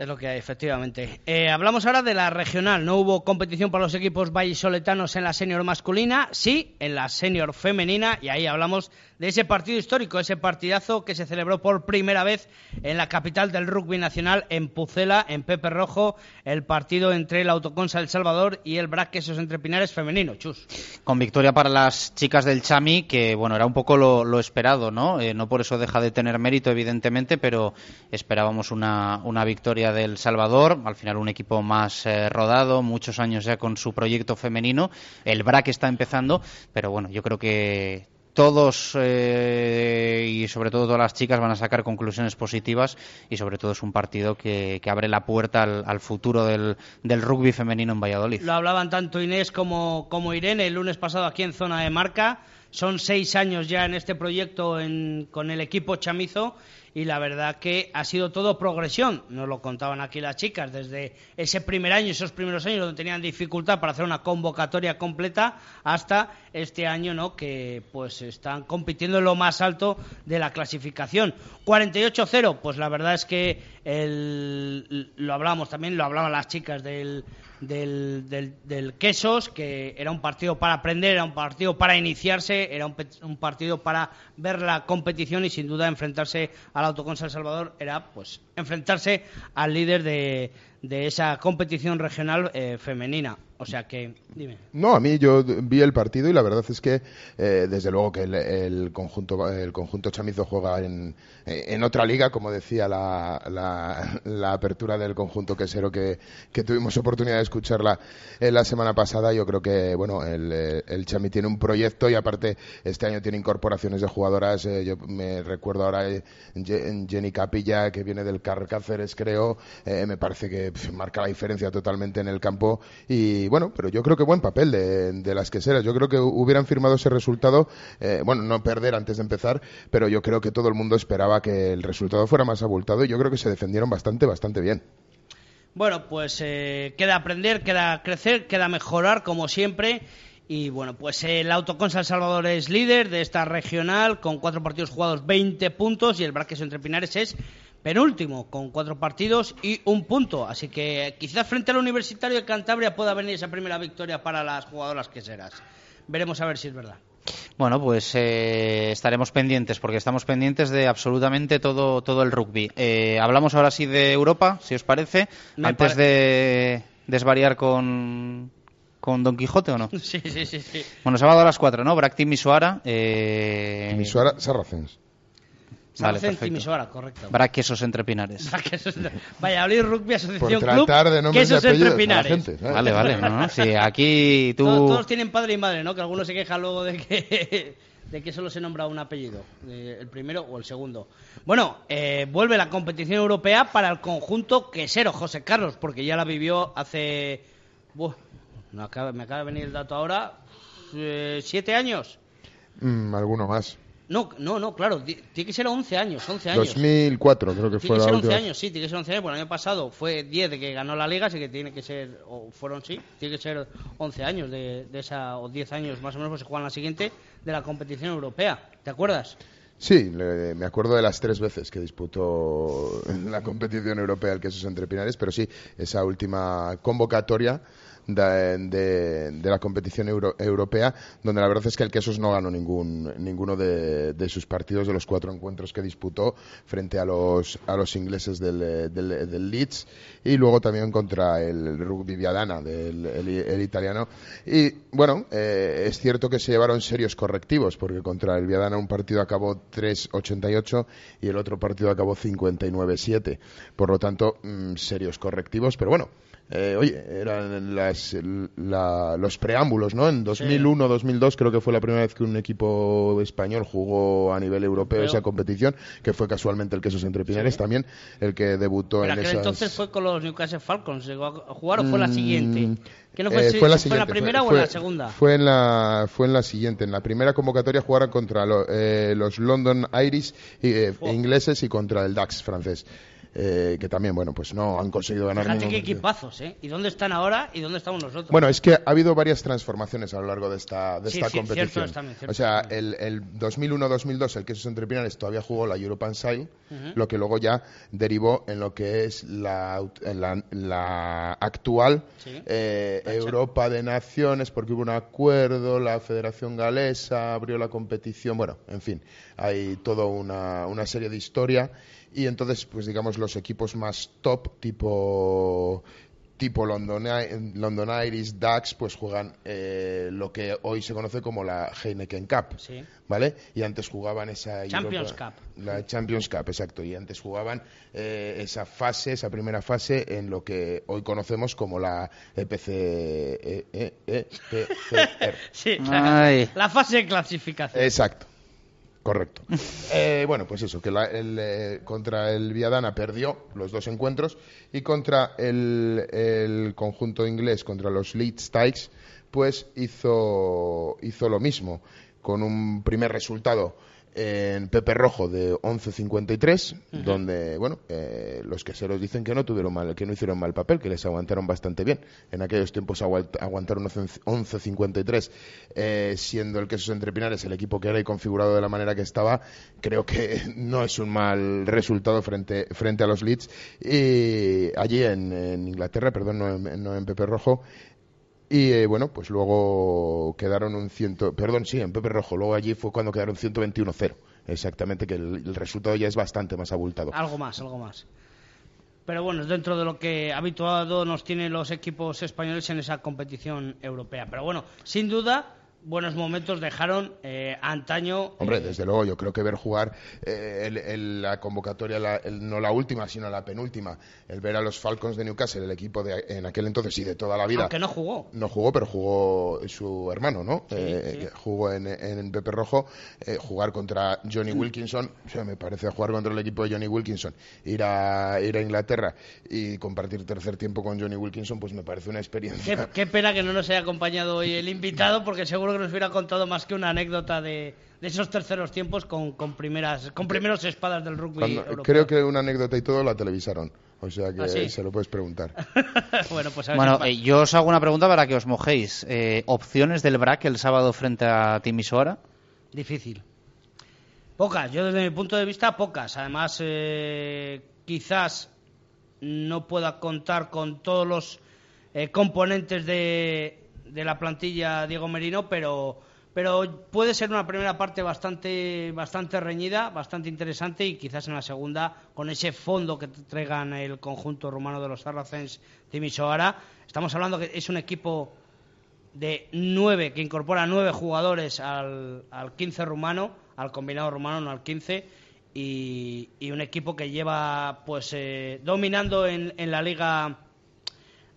Es lo que hay, efectivamente. Eh, hablamos ahora de la regional. No hubo competición para los equipos vallisoletanos en la senior masculina, sí en la senior femenina, y ahí hablamos de ese partido histórico, ese partidazo que se celebró por primera vez en la capital del rugby nacional, en Pucela, en Pepe Rojo, el partido entre el Autoconsa El Salvador y el Braquesos entre Pinares femenino. Chus. Con victoria para las chicas del Chami, que bueno, era un poco lo, esperado, ¿no? Eh, no por eso deja de tener mérito, evidentemente, pero esperábamos una, una victoria del Salvador, al final un equipo más eh, rodado, muchos años ya con su proyecto femenino. El BRAC está empezando, pero bueno, yo creo que todos eh, y sobre todo todas las chicas van a sacar conclusiones positivas y sobre todo es un partido que, abre la puerta al, futuro del, rugby femenino en Valladolid. Lo hablaban tanto Inés como, como Irene el lunes pasado aquí en zona de marca. Son seis años ya en este proyecto con el equipo chamizo y la verdad que ha sido todo progresión. Nos lo contaban aquí las chicas desde ese primer año, esos primeros años donde tenían dificultad para hacer una convocatoria completa hasta este año, ¿no? Que pues están compitiendo en lo más alto de la clasificación. 48-0, pues la verdad es que el, lo hablábamos también, lo hablaban las chicas del del, del, Quesos, que era un partido para aprender, era un partido para iniciarse, era un, partido para ver la competición y sin duda enfrentarse al Autoconsa El Salvador era pues enfrentarse al líder de, de esa competición regional eh, femenina. O sea que, dime. No, a mí yo vi el partido y la verdad es que, eh, desde luego que el, conjunto el conjunto chamizo juega en, en otra liga, como decía la, la, apertura del conjunto quesero que, que tuvimos oportunidad de escucharla eh, la semana pasada. Yo creo que, bueno, el, el Chami tiene un proyecto y aparte este año tiene incorporaciones de jugadoras. yo me recuerdo ahora Jenny Capilla, que viene del Car Cáceres, creo. me parece que marca la diferencia totalmente en el campo y bueno, pero yo creo que buen papel de, las queseras. Yo creo que hubieran firmado ese resultado, eh, bueno, no perder antes de empezar, pero yo creo que todo el mundo esperaba que el resultado fuera más abultado y yo creo que se defendieron bastante, bastante bien. Bueno, pues eh, queda aprender, queda crecer, queda mejorar como siempre. Y bueno, pues el Autoconsa El Salvador es líder de esta regional con cuatro partidos jugados, 20 puntos y el Braqueso entre Pinares es penúltimo con cuatro partidos y un punto. Así que quizás frente al Universitario de Cantabria pueda venir esa primera victoria para las jugadoras que serás. Veremos a ver si es verdad. Bueno, pues eh, estaremos pendientes porque estamos pendientes de absolutamente todo, todo el rugby. Eh, hablamos ahora sí de Europa, si os parece, antes de desvariar con, con Don Quijote o no? Sí, sí, sí. sí. Bueno, sábado a las 4, ¿no? Bracti Misuara. Eh... Misuara Sarracens. Vale, perfecto. correcto. Braquesos entre Pinares. Valladolid Rugby Asociación Por tratar de quesos entre Pinares. vale, vale. ¿no? Sí, aquí tú... Todos, tienen padre y madre, ¿no? Que algunos se quejan luego de que, de que solo se nombra un apellido. El primero o el segundo. Bueno, eh, vuelve la competición europea para el conjunto quesero, José Carlos, porque ya la vivió hace... me acaba de venir el dato ahora. Eh, ¿Siete años? Mm, alguno más. No, no, no, claro, tiene que ser 11 años, 11 años. 2004 creo que fue Tiene que ser 11 años, sí, tiene que ser 11 años. Bueno, el año pasado fue 10 de que ganó la liga, así que tiene que ser, o fueron, sí, tiene que ser 11 años de, esa, o 10 años más o menos, pues se juega la siguiente de la competición europea. ¿Te acuerdas? Sí, me acuerdo de las tres veces que disputó la competición europea el Quesos Entre Pinares, pero sí, esa última convocatoria de, la competición europea, donde la verdad es que el Quesos no ganó ningún, ninguno de, sus partidos de los cuatro encuentros que disputó frente a los, a los ingleses del, del, Leeds y luego también contra el Rugby Viadana, del el, italiano. Y bueno, eh, es cierto que se llevaron serios correctivos, porque contra el Viadana un partido acabó 3-88 y el otro partido acabó 59-7. Por lo tanto, mm, serios correctivos, pero bueno eh, oye, eran las, los preámbulos, ¿no? En 2001-2002 creo que fue la primera vez que un equipo español jugó a nivel europeo esa competición, que fue casualmente el Quesos Entre Pinares también, el que debutó en esas... entonces fue con los Newcastle Falcons? ¿Llegó a jugar o fue la mm, siguiente? no fue, eh, la ¿Fue la primera o en la segunda? Fue en la, fue en la siguiente. En la primera convocatoria jugaron contra eh, los London Irish ingleses y contra el Dax francés. Eh, que también, bueno, pues no han conseguido ganar Fíjate ningún qué equipazos, ¿eh? ¿Y dónde están ahora y dónde estamos nosotros? Bueno, es que ha habido varias transformaciones a lo largo de esta, de Sí, esta sí, competición. cierto también, cierto o sea, el, el 2001-2002 el Quesos Entre Pinares todavía jugó la European Style, Ujú. lo que luego ya derivó en lo que es la, la, la actual Sí. eh, Europa de Naciones, porque hubo un acuerdo, la Federación Galesa abrió la competición, bueno, en fin, hay toda una, una serie de historia y entonces, pues digamos, los equipos más top, tipo tipo London, London Irish, DAX, pues juegan eh, lo que hoy se conoce como la Heineken Cup, Sí. ¿vale? Y antes jugaban esa Champions Europa- Cup. la Champions Cup, exacto. Y antes jugaban eh, esa fase, esa primera fase, en lo que hoy conocemos como la E EPC, eh, eh, EPCR. Sí, la, la fase de clasificación. Exacto. Correcto. Eh, bueno, pues eso, que la- el, eh, contra el Viadana perdió los dos encuentros y contra el, el conjunto inglés, contra los Leeds Tykes, pues hizo, hizo lo mismo, con un primer resultado en Pepe Rojo de 11.53, Ujú. donde, bueno, eh, los queseros dicen que no tuvieron mal, que no hicieron mal papel, que les aguantaron bastante bien. En aquellos tiempos aguant- aguantaron 11.53, eh, siendo el Quesos Entre Pinares el equipo que era y configurado de la manera que estaba, creo que no es un mal resultado frente, frente a los Leeds. Y allí en, en Inglaterra, perdón, no en, no en Pepe Rojo, y eh, bueno, pues luego quedaron un ciento, perdón, sí, en Pepe Rojo, luego allí fue cuando quedaron 121-0, exactamente, que el, resultado ya es bastante más abultado. Algo más, algo más. Pero bueno, es dentro de lo que habituado nos tienen los equipos españoles en esa competición europea. Pero bueno, sin duda, buenos momentos dejaron eh, antaño. Hombre, desde luego, yo creo que ver jugar eh, el- el- la convocatoria, la- el- no la última, sino la penúltima, el ver a los Falcons de Newcastle, el equipo de en aquel entonces y de toda la vida. Aunque no jugó. No jugó, pero jugó su hermano, ¿no? Sí, Eh, sí. Jugó en, en Pepe Rojo, eh, jugar contra Johnny Wilkinson, o sea, me parece jugar contra el equipo de Johnny Wilkinson, ir a, ir a Inglaterra y compartir tercer tiempo con Johnny Wilkinson, pues me parece una Qué, experiencia. qué pena que no nos haya acompañado hoy el invitado, porque seguro que nos hubiera contado más que una anécdota de, de esos terceros tiempos con, con primeras, con primeros espadas del rugby. Cuando- europeo. creo que una anécdota y todo la televisaron, o sea que ¿Ah, sí? se lo puedes preguntar. bueno, pues a ver Bueno, eh, yo os hago una pregunta para que os mojéis. Eh, ¿Opciones del BRAC el sábado frente a Timisoara? Difícil. Pocas, yo desde mi punto de vista, pocas. Además, eh, quizás no pueda contar con todos los eh, componentes de, de la plantilla Diego Merino, pero, pero puede ser una primera parte bastante, bastante reñida, bastante interesante y quizás en la segunda, con ese fondo que traigan el conjunto rumano de los Saracens Timisoara. Estamos hablando que es un equipo de nueve, que incorpora nueve jugadores al, al 15 rumano, al combinado rumano, no al 15, y, y un equipo que lleva pues eh, dominando en, en la liga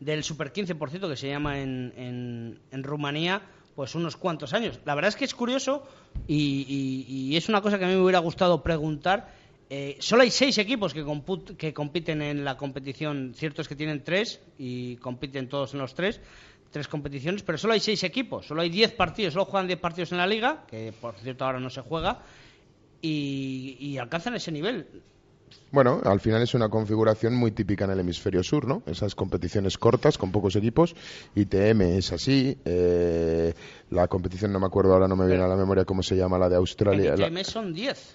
del Super 15, por cierto, que se llama en, en, Rumanía, pues unos cuantos años. La verdad es que es curioso y, y- y es una cosa que a mí me hubiera gustado preguntar. Eh, solo hay seis equipos que, comput- que compiten en la competición. Cierto es que tienen tres y compiten todos en los tres, tres competiciones, pero solo hay seis equipos, solo hay diez partidos, solo juegan diez partidos en la liga, que por cierto ahora no se juega, y alcanzan ese nivel. Bueno, al final es una configuración muy típica en el hemisferio sur, ¿no? Esas competiciones cortas con pocos equipos. ITM es así. eh, la competición, no me acuerdo ahora, no me viene a la memoria cómo se llama, la de Australia. En la- ITM son diez.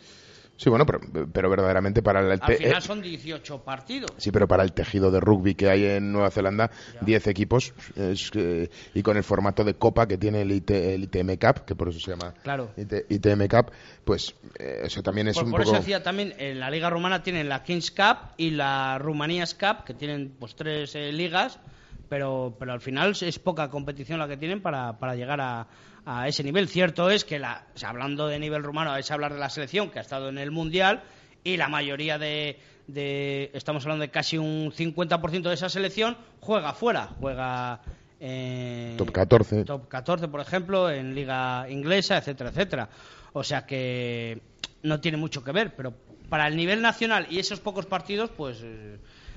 Sí, bueno, pero, pero verdaderamente para el, Al final eh, son 18 partidos. Sí, pero para el tejido de rugby que hay en Nueva Zelanda, 10 equipos, es, eh, y con el formato de copa que tiene el, IT el ITM Cup, que por eso se llama Claro. IT ITM Cup, pues eh, eso también es Por, un por poco... eso decía también, en la Liga Rumana tienen la Kings Cup y la Rumanías Cup, que tienen pues tres eh, ligas, pero, pero al final es poca competición la que tienen para, para llegar a, a ese nivel. Cierto es que, la, o sea, hablando de nivel rumano, es hablar de la selección que ha estado en el Mundial y la mayoría de, de- estamos hablando de casi un 50% de esa selección, juega fuera, juega... eh, Top 14. Top 14, por ejemplo, en liga inglesa, etcétera, etcétera. O sea que no tiene mucho que ver, pero para el nivel nacional y esos pocos partidos, pues eh,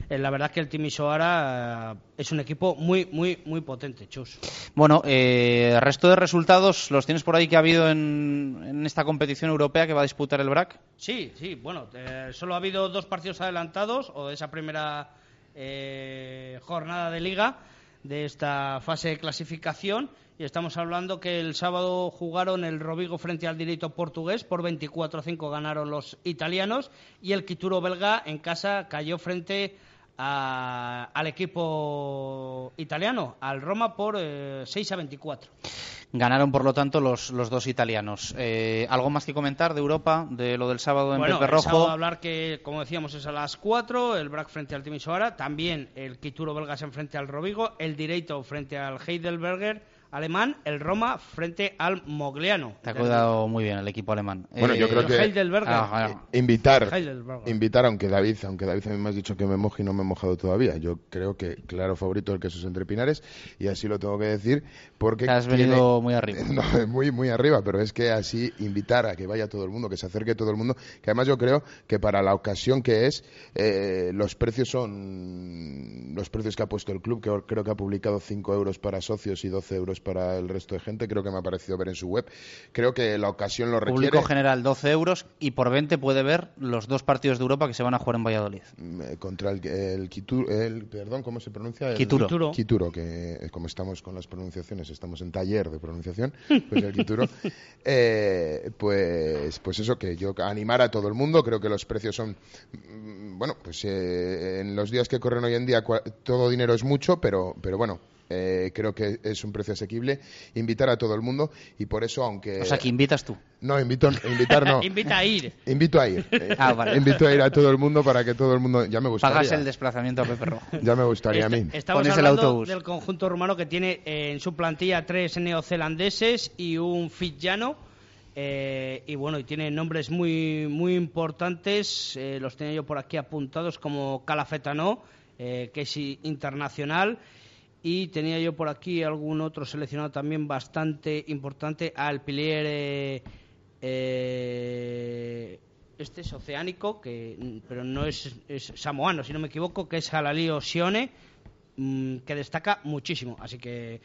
eh, la verdad que el Timisoara eh, es un equipo muy, muy, muy potente, Chus. Bueno, eh, el resto de resultados, ¿los tienes por ahí que ha habido en, en esta competición europea que va a disputar el BRAC? Sí, sí, bueno, eh, solo ha habido dos partidos adelantados o de esa primera eh, jornada de liga de esta fase de clasificación y estamos hablando que el sábado jugaron el Rovigo frente al Direito portugués por 24-5 ganaron los italianos y el Quituro belga en casa cayó frente a- al equipo italiano, al Roma por eh, 6 a 24. Ganaron, por lo tanto, los, los dos italianos. Eh, ¿Algo más que comentar de Europa, de lo del sábado en Bueno, Pepe Rojo? sábado hablar que, como decíamos, es a las 4, el BRAC frente al Timisoara, también el Quituro belga se enfrenta al Rovigo, el Direito frente al Heidelberger alemán, el Roma frente al Mogliano. Te ha cuidado muy bien el equipo alemán. Bueno, yo Eh, creo que. Ah, ah. invitar, invitar, aunque David, aunque David a mí me has dicho que me moje y no me he mojado todavía. Yo creo que claro favorito el queso entre pinares y así lo tengo que decir porque Te has tiene- venido muy arriba. No, muy muy arriba, pero es que así invitar a que vaya todo el mundo, que se acerque todo el mundo, que además yo creo que para la ocasión que es eh, los precios son los precios que ha puesto el club, que creo que ha publicado 5 euros para socios y 12 euros para el resto de gente, creo que me ha parecido ver en su web. Creo que la ocasión lo requiere. Público general 12 euros y por 20 puede ver los dos partidos de Europa que se van a jugar en Valladolid. Eh, contra el, el, Quitu- el- perdón, ¿cómo se pronuncia? El- Quituro. Quituro. Quituro, que eh, como estamos con las pronunciaciones, estamos en taller de pronunciación, pues el Quituro, eh, pues, pues eso, que yo animar a todo el mundo, creo que los precios son, mm, bueno, pues eh, en los días que corren hoy en día todo dinero es mucho, pero, pero bueno, eh, creo que es un precio asequible, invitar a todo el mundo y por eso, aunque... O sea, que invitas tú. No, invito, invitar no. Invita a ir. Invito a ir. Eh, Ah, vale. Invito a ir a todo el mundo para que todo el mundo. Ya me gustaría. Pagas el desplazamiento a Pepe Rojo. Ya me gustaría a mí. Este, Estamos Pones el hablando autobús. del conjunto rumano que tiene eh, en su plantilla tres neozelandeses y un fijiano. eh, y bueno, y tiene nombres muy, muy importantes. eh, los tenía yo por aquí apuntados como Calafetano, eh, que es internacional. Y tenía yo por aquí algún otro seleccionado también bastante importante, al Pilier. eh, eh, este es oceánico, que, mm, pero no es, es samoano, si no me equivoco, que es Halalí Sione, mm, que destaca muchísimo. Así que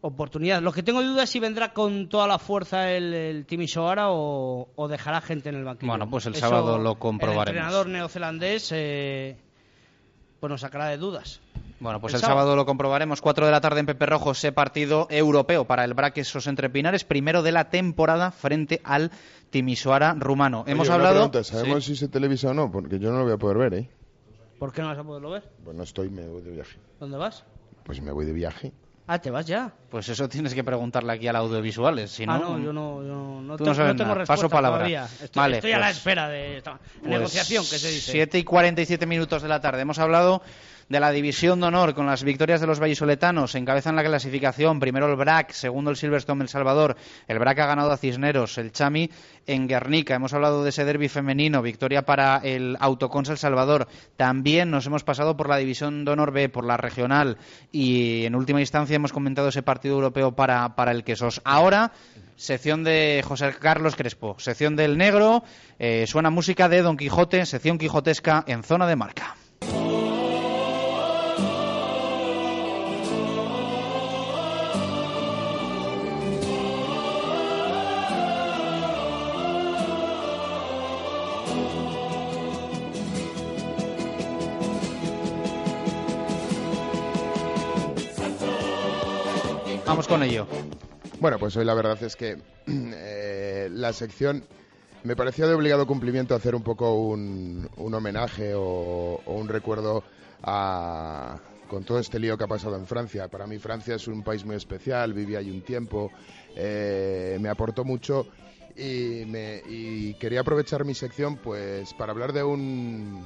oportunidad. Lo que tengo duda es si vendrá con toda la fuerza el, el Timisoara o, o dejará gente en el banquillo. Bueno, pues el Eso, sábado lo comprobaremos. El entrenador neozelandés eh, pues nos sacará de dudas. Bueno, pues El el, sábado. lo comprobaremos. 4 de la tarde en Pepe Rojo, ese partido europeo para el Braque Esos Entre Pinares, primero de la temporada frente al Timisoara rumano. Oye, Hemos una hablado. pregunta, ¿Sabemos si se televisa o no? Porque yo no lo voy a poder ver, ¿eh? ¿Por qué no vas a poderlo ver? Pues no estoy, me voy de viaje. ¿Dónde vas? Pues me voy de viaje. Ah, te vas ya. Pues eso tienes que preguntarle aquí al audiovisuales, si no. ah, no, yo no, yo no, no Tú te- no sabes no tengo nada. respuesta Paso palabra. todavía. Estoy, Vale, estoy a la pues- espera de esta Pues negociación que se dice. 7 y 47 minutos de la tarde. Hemos hablado de la división de honor con las victorias de los vallisoletanos. Encabezan la clasificación. Primero el BRAC, segundo el Silverstone El Salvador. El BRAC ha ganado a Cisneros, el Chami en Guernica. Hemos hablado de ese derby femenino. Victoria para el Autocons El Salvador. También nos hemos pasado por la división de honor B, por la regional. Y en última instancia hemos comentado ese partido europeo para, para el Quesos. Ahora sección de José Carlos Crespo, sección del negro, eh, suena música de Don Quijote, sección quijotesca en zona de marca. Bueno, pues hoy la verdad es que eh, la sección me parecía de obligado cumplimiento hacer un poco un, un homenaje o, o un recuerdo a, con todo este lío que ha pasado en Francia. Para mí Francia es un país muy especial, viví ahí un tiempo, eh, me aportó mucho y, me, y quería aprovechar mi sección pues para hablar de un,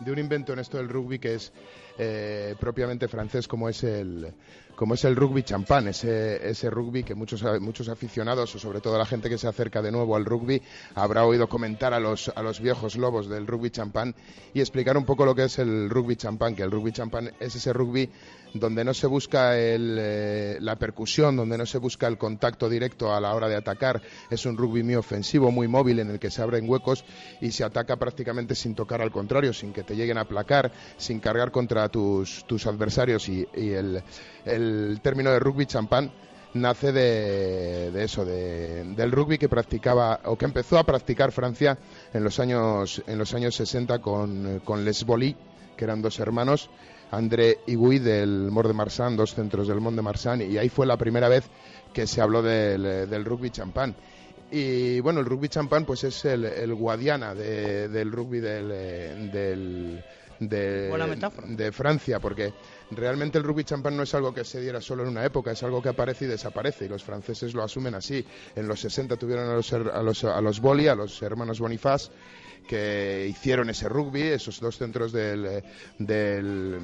de un invento en esto del rugby que es eh, propiamente francés como es el como es el rugby champán, ese, ese rugby que muchos, muchos aficionados, o sobre todo la gente que se acerca de nuevo al rugby, habrá oído comentar a los, a los viejos lobos del rugby champán y explicar un poco lo que es el rugby champán, que el rugby champán es ese rugby donde no se busca eh, la percusión, donde no se busca el contacto directo a la hora de atacar. Es un rugby muy ofensivo, muy móvil, en el que se abren huecos y se ataca prácticamente sin tocar al contrario, sin que te lleguen a aplacar, sin cargar contra tus, tus adversarios. Y, el, el, término de rugby champán nace de, de eso, de, del rugby que practicaba o que empezó a practicar Francia en los años, en los años 60 con, con Les Bolis, que eran dos hermanos André Guy del Mort de Marsan, dos centros del Mont de Marsan, y ahí fue la primera vez que se habló del, rugby champán. Y bueno, el rugby champán pues es el, Guadiana del rugby del, del de, Francia, porque realmente el rugby champán no es algo que se diera solo en una época, es algo que aparece y desaparece, y los franceses lo asumen así. En los 60 tuvieron a los, a los, a los Boli, a los hermanos Bonifaz, que hicieron ese rugby, esos dos centros del, del,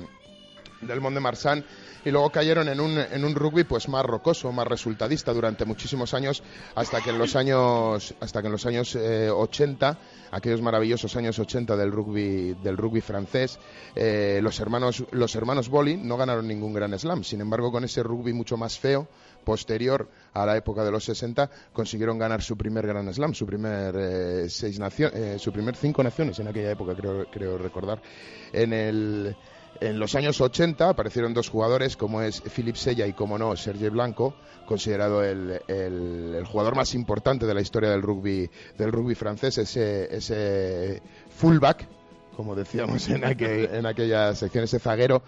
del Mont de Marsan y luego cayeron en un, en un rugby pues más rocoso, más resultadista durante muchísimos años hasta que en los años hasta que en los años 80, eh, aquellos maravillosos años 80 del rugby del rugby francés, eh, los hermanos los hermanos Boli no ganaron ningún gran slam, sin embargo con ese rugby mucho más feo posterior a la época de los 60 consiguieron ganar su primer Gran Slam, su primer eh, seis su primer cinco naciones en aquella época creo, creo recordar. En el en los años 80 aparecieron dos jugadores como es Philippe Sella y como no Sergei Blanco, considerado el, jugador más importante de la historia del rugby del rugby francés, ese, ese fullback, como decíamos en, en aquella sección, ese zaguero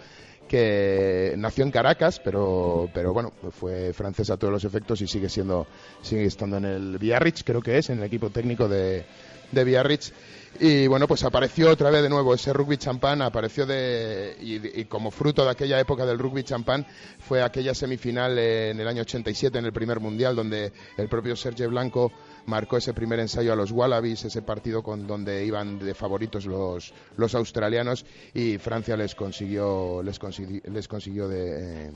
que nació en Caracas, pero, pero bueno, fue francés a todos los efectos y sigue siendo sigue estando en el Biarritz, creo que es, en el equipo técnico de, de Biarritz y bueno, pues apareció otra vez de nuevo ese rugby champán, apareció de, y, como fruto de aquella época del rugby champán fue aquella semifinal en el año 87 en el primer mundial donde el propio Sergio Blanco marcó ese primer ensayo a los Wallabies, ese partido con donde iban de favoritos los, los australianos y Francia les consiguió, les consiguió, les consiguió de... Eh,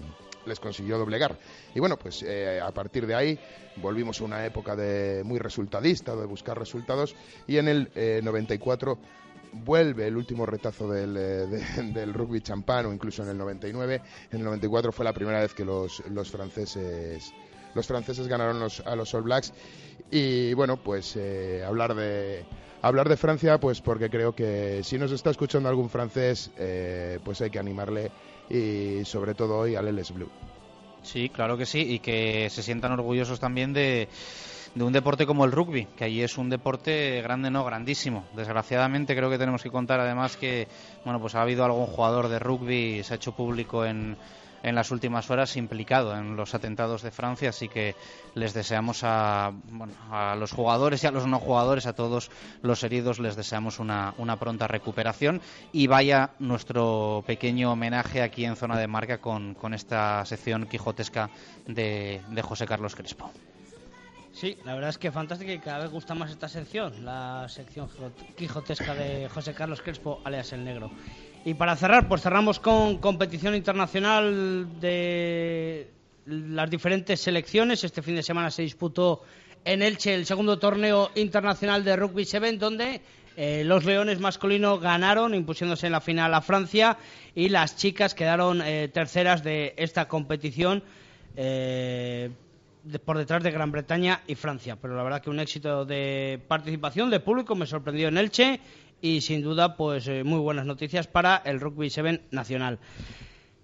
les consiguió doblegar. Y bueno, pues eh, a partir de ahí volvimos a una época de muy resultadista, de buscar resultados, y en el 94 eh, vuelve el último retazo del, eh, del, rugby champán, o incluso en el 99. En el 94 fue la primera vez que los, los franceses los franceses ganaron los, a los All Blacks y bueno pues hablar de hablar de Francia pues porque creo que si nos está escuchando algún francés pues hay que animarle y sobre todo hoy al LS Blue. Sí, claro que sí, y que se sientan orgullosos también de, de un deporte como el rugby, que allí es un deporte grande, no grandísimo. Desgraciadamente creo que tenemos que contar además que bueno, pues ha habido algún jugador de rugby, se ha hecho público en, en las últimas horas implicado en los atentados de Francia, así que les deseamos a, a los jugadores y a los no jugadores, a todos los heridos, les deseamos una, una pronta recuperación y vaya nuestro pequeño homenaje aquí en Zona de Marca con, con esta sección quijotesca de, de José Carlos Crespo. Sí, la verdad es que fantástica y cada vez gusta más esta sección, la sección quijotesca de José Carlos Crespo, alias el Negro. Y para cerrar, pues cerramos con competición internacional de las diferentes selecciones. Este fin de semana se disputó en Elche el segundo torneo internacional de Rugby 7, donde eh, los Leones masculinos ganaron, impusiéndose en la final a Francia, y las chicas quedaron eh, terceras de esta competición. Eh, por detrás de Gran Bretaña y Francia. Pero la verdad que un éxito de participación de público me sorprendió en Elche y sin duda pues eh, muy buenas noticias para el Rugby 7 nacional.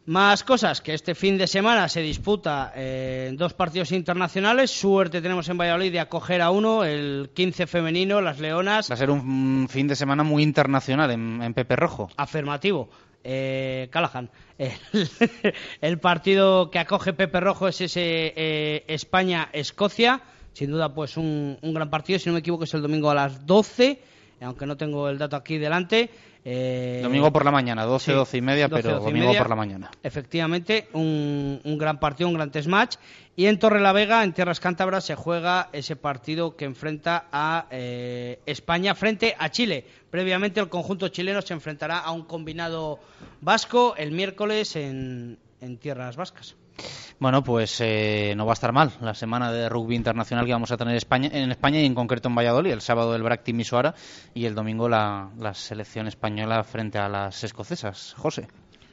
Más cosas, que este fin de semana se disputa eh, dos partidos internacionales. Suerte tenemos en Valladolid de acoger a uno, el 15 femenino, las Leonas. Va a ser un fin de semana muy internacional en, Pepe Rojo. Afirmativo. Eh, Callahan. El, partido que acoge Pepe Rojo es ese eh, España-Escocia. Sin duda, pues un, un gran partido. Si no me equivoco, es el domingo a las 12 aunque no tengo el dato aquí delante. Eh, domingo por la mañana, 12, sí, 12 y media, 12, pero 12 y domingo media. por la mañana. Efectivamente, un, un gran partido, un gran test match. Y en Torrelavega, en Tierras Cántabras, se juega ese partido que enfrenta a eh, España frente a Chile. Previamente, el conjunto chileno se enfrentará a un combinado vasco el miércoles en, en Tierras Vascas. Bueno, pues eh, no va a estar mal la semana de rugby internacional que vamos a tener España, en España y en concreto en Valladolid. El sábado el BRAC Team Isoara y el domingo la, la selección española frente a las escocesas. José.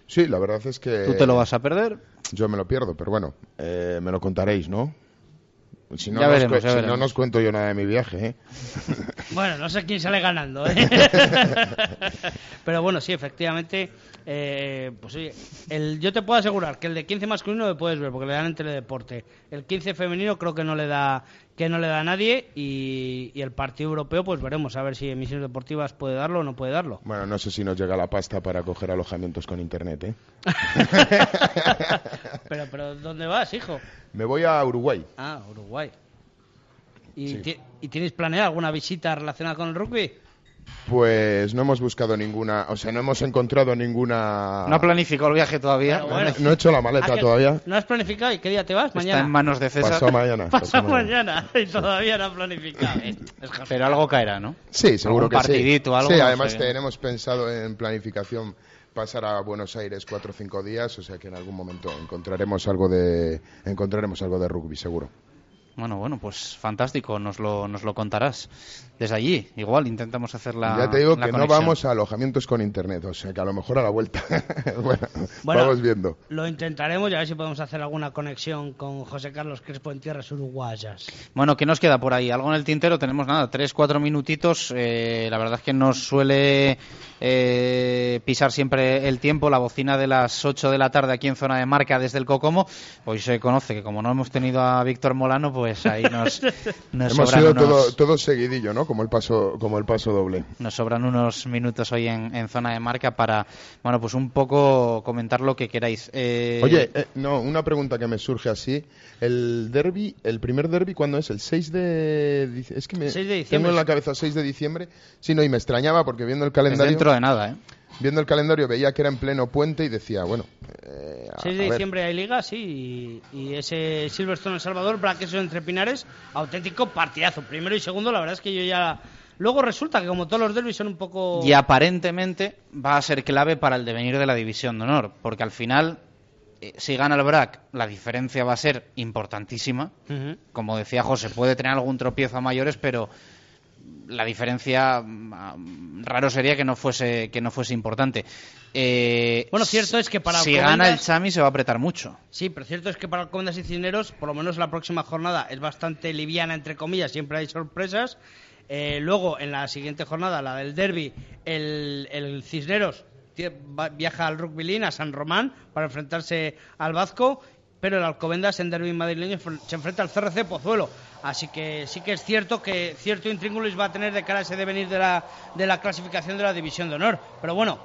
Sí, la verdad es que... ¿Tú te lo vas a perder? Yo me lo pierdo, pero bueno, eh, me lo contaréis, ¿no? Si no, Ya nos veremos, cu- ya si veremos. no nos cuento yo nada de mi viaje, ¿eh? Bueno, no sé quién sale ganando, ¿eh? Pero bueno, sí, efectivamente, eh, pues oye, el, yo te puedo asegurar que el de 15 masculino lo puedes ver porque le dan en teledeporte. El 15 femenino creo que no le da que no le da a nadie y, y el partido europeo pues veremos a ver si emisiones deportivas puede darlo o no puede darlo. Bueno, no sé si nos llega la pasta para coger alojamientos con internet, ¿eh? Pero pero ¿dónde vas, hijo? Me voy a Uruguay. Ah, Uruguay. ¿Y, Sí. ¿y tienes planeada alguna visita relacionada con el rugby? Pues no hemos buscado ninguna, o sea, no hemos encontrado ninguna... No ha planificado el viaje todavía. Bueno. No he hecho la maleta ¿A que todavía. ¿No has planificado? ¿Y qué día te vas? Está Mañana. en manos de César. Pasado mañana. Pasado mañana. mañana y todavía no ha planificado. Pero algo caerá, ¿no? Sí, seguro que sí. partidito, algo, sí, además sé. tenemos pensado en planificación pasar a Buenos Aires cuatro o cinco días, o sea que en algún momento encontraremos algo de encontraremos algo de rugby, seguro. Bueno, bueno, pues fantástico, nos lo, nos lo contarás. Desde allí, igual, intentamos hacer la. ya te digo que no vamos a alojamientos con internet, o sea que a lo mejor a la vuelta. bueno, Bueno, vamos viendo. Lo intentaremos y a ver si podemos hacer alguna conexión con José Carlos Crespo en tierras uruguayas. Bueno, ¿qué nos queda por ahí? Algo en el tintero, tenemos nada, tres, cuatro minutitos. eh, la verdad es que nos suele eh, pisar siempre el tiempo, la bocina de las 8 de la tarde aquí en zona de marca desde el Cocomo. Hoy se conoce que como no hemos tenido a Víctor Molano, pues ahí nos, nos Hemos sobran sido unos- todo, todo seguidillo, ¿no? Como el paso como el paso doble. Nos sobran unos minutos hoy en, en zona de marca para, bueno, pues un poco comentar lo que queráis. Eh, Oye, eh, no, una pregunta que me surge así. El derby, el primer derby, ¿cuándo es? ¿El 6 de Es que me 6 de diciembre. tengo en la cabeza 6 de diciembre. Sí, no, y me extrañaba porque viendo el es calendario... dentro de nada, ¿eh? Viendo el calendario veía que era en pleno puente y decía, bueno... eh, a- 6 de a ver. diciembre hay liga, sí, y, y ese Silverstone El Salvador, Braqueso entre Pinares, auténtico partidazo. Primero y segundo, la verdad es que yo ya... Luego resulta que como todos los derbis son un poco... Y aparentemente va a ser clave para el devenir de la división de honor, porque al final, eh, si gana el BRAC, la diferencia va a ser importantísima. Como decía José, puede tener algún tropiezo a mayores, pero la diferencia mm, raro sería que no fuese que no fuese importante. Eh, Bueno, cierto es que para si Alcobendas- gana el Chami se va a apretar mucho. Sí, pero cierto es que para Alcobendas y Cisneros, por lo menos la próxima jornada es bastante liviana, entre comillas, siempre hay sorpresas. Eh, luego, en la siguiente jornada, la del derby, el, el Cisneros viaja al Rugby League, a San Román, para enfrentarse al Vasco, pero el Alcobendas en derby madrileño se enfrenta al CRC Pozuelo. Así que sí que es cierto que cierto intríngulis va a tener de cara a ese devenir de la, de la clasificación de la División de Honor. Pero bueno,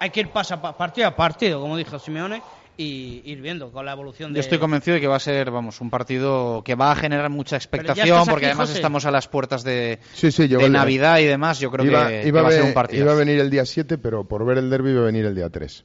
hay que ir paso a pa- partido a partido, como dijo Simeone, y ir viendo con la evolución de... Yo estoy convencido de que va a ser, vamos, un partido que va a generar mucha expectación, porque aquí, además José. estamos a las puertas de, Sí, sí, llegó de el- Navidad y demás. Yo creo iba, que, que iba va a ser un partido. iba a venir el día 7, pero por ver el derby iba a venir el día 3.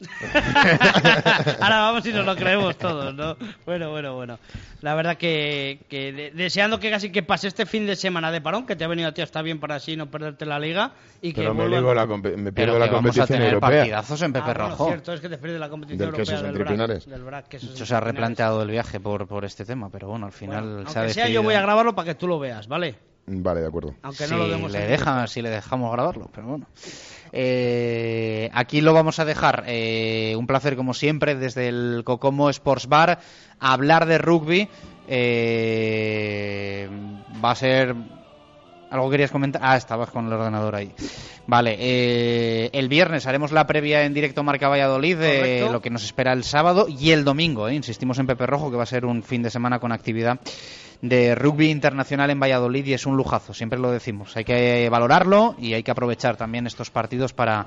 Ahora vamos y nos lo creemos todos, ¿no? Bueno, bueno, bueno. La verdad que, que de- deseando que casi que pase este fin de semana de parón, que te ha venido a ti hasta bien para así no perderte la liga y que Pero me, vuelvan- ligo la me pierdo Pero la que vamos a competición tener europea. partidazos en Pepe Ah, bueno, Rojo. cierto, es que te pierdes la competición Del europea del BRAC, del BRAC, se ha replanteado el viaje por, por este tema, pero bueno, al final Bueno, se ha aunque sea yo decidido- voy a grabarlo para que tú lo veas, ¿vale? Vale, de acuerdo. Aunque si no lo demos le dejan, si le dejamos grabarlo, pero bueno. Eh, aquí lo vamos a dejar. Eh, un placer como siempre desde el Cocomo Sports Bar hablar de rugby. Eh, va a ser algo querías comentar. Ah, estabas con el ordenador ahí. Vale, eh, el viernes haremos la previa en directo Marca Valladolid de Correcto. lo que nos espera el sábado y el domingo. eh, insistimos en Pepe Rojo que va a ser un fin de semana con actividad de rugby internacional en Valladolid y es un lujazo, siempre lo decimos. Hay que valorarlo y hay que aprovechar también estos partidos para,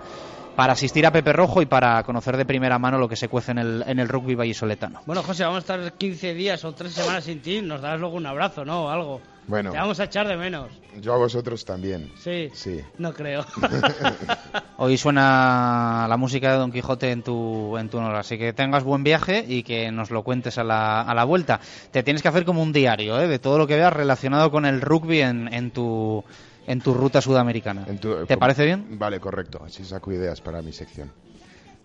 para asistir a Pepe Rojo y para conocer de primera mano lo que se cuece en el, en el rugby vallisoletano. Bueno, José, vamos a estar 15 días o 3 semanas sin ti, nos darás luego un abrazo, ¿no? O algo. Bueno. Te vamos a echar de menos. Yo a vosotros también. Sí. Sí. No creo. Hoy suena la música de Don Quijote en tu, en tu honor, así que tengas buen viaje y que nos lo cuentes a la, a la vuelta. Te tienes que hacer como un diario ¿eh? de todo lo que veas relacionado con el rugby en, en tu en tu ruta sudamericana. ¿Te parece bien? Vale, correcto. Así saco ideas para mi sección.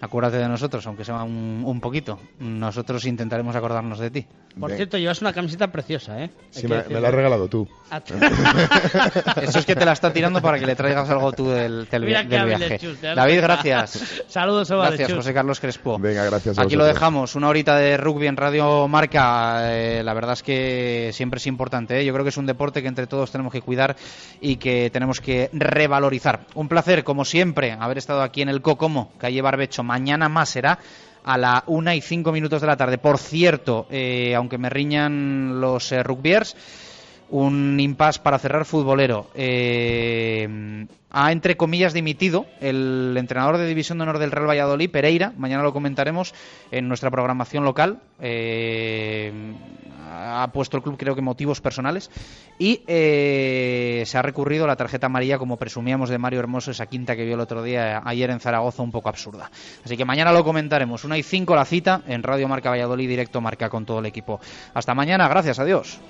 Acuérdate de nosotros, aunque sea un, un poquito. Nosotros intentaremos acordarnos de ti. Por cierto, llevas una camiseta preciosa, ¿eh? Hay Sí, me, me la has regalado tú. Ah, Eso es que te la está tirando para que le traigas algo tú del, del, Mira del qué hábil viaje. Chus, David, gracias. Saludos, Eva de Gracias. José Carlos Crespo. Venga, gracias a Aquí lo dejamos, una horita de rugby en Radio Marca. eh, la verdad es que siempre es importante. ¿eh? Yo creo que es un deporte que entre todos tenemos que cuidar y que tenemos que revalorizar. Un placer, como siempre, haber estado aquí en el Cocomo, calle Barbecho. Mañana más será a la una y cinco minutos de la tarde. Por cierto, eh, aunque me riñan los eh, rugbyers, un impasse para cerrar futbolero. Eh, ha, entre comillas, dimitido el entrenador de División de Honor del Real Valladolid, Pereira. Mañana lo comentaremos en nuestra programación local. Eh, ha puesto el club, creo que, motivos personales. Y eh, se ha recurrido a la tarjeta amarilla, como presumíamos de Mario Hermoso, esa quinta que vio el otro día ayer en Zaragoza, un poco absurda. Así que mañana lo comentaremos. Una y cinco la cita en Radio Marca Valladolid, directo Marca con todo el equipo. Hasta mañana, gracias, adiós.